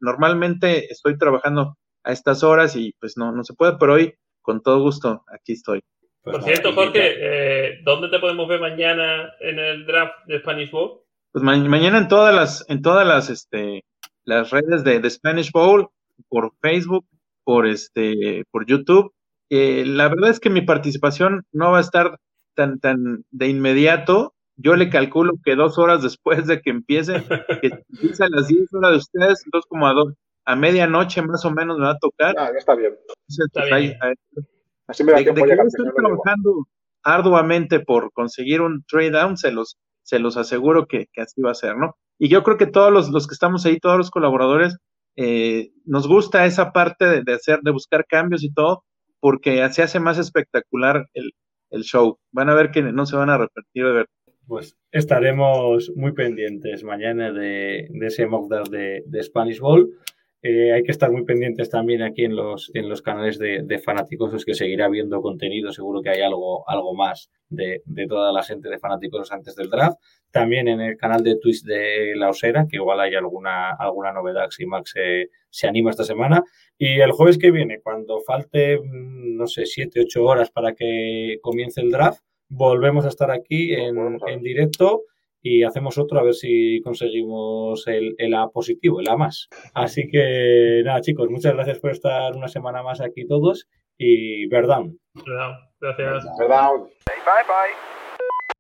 normalmente estoy trabajando a estas horas y pues no, no se puede, pero hoy con todo gusto aquí estoy. Por pues cierto, Jorge, eh, ¿dónde te podemos ver mañana en el draft de Spanish Bowl? Pues mañana en todas las, en todas las, este, las redes de, de Spanish Bowl, por Facebook, por este, por YouTube. Eh, la verdad es que mi participación no va a estar tan, tan de inmediato. Yo le calculo que dos horas después de que empiece, que empiece a las 10 horas de ustedes, entonces como a, a medianoche más o menos me va a tocar. Ah, está bien. está pues, bien. Así me va de, de que estoy trabajando arduamente por conseguir un trade down, se los, se los aseguro que, que, así va a ser, ¿no? Y yo creo que todos los, los que estamos ahí, todos los colaboradores, eh, nos gusta esa parte de, de, hacer, de buscar cambios y todo, porque se hace más espectacular el, el, show. Van a ver que no se van a repetir de ver. Pues estaremos muy pendientes mañana de, de ese mock de, de Spanish Bowl. Eh, hay que estar muy pendientes también aquí en los, en los canales de, de fanáticos, que seguirá viendo contenido, seguro que hay algo, algo más de, de, toda la gente de fanáticos antes del draft. También en el canal de Twitch de La Osera, que igual hay alguna, alguna novedad si Max se, se anima esta semana. Y el jueves que viene, cuando falte, mm, no sé, siete, ocho horas para que comience el draft, volvemos a estar aquí en, en directo y hacemos otro a ver si conseguimos el, el, A positivo, el A más. Así que nada, chicos, muchas gracias por estar una semana más aquí todos y verdad. Gracias. Verdad. Bye bye.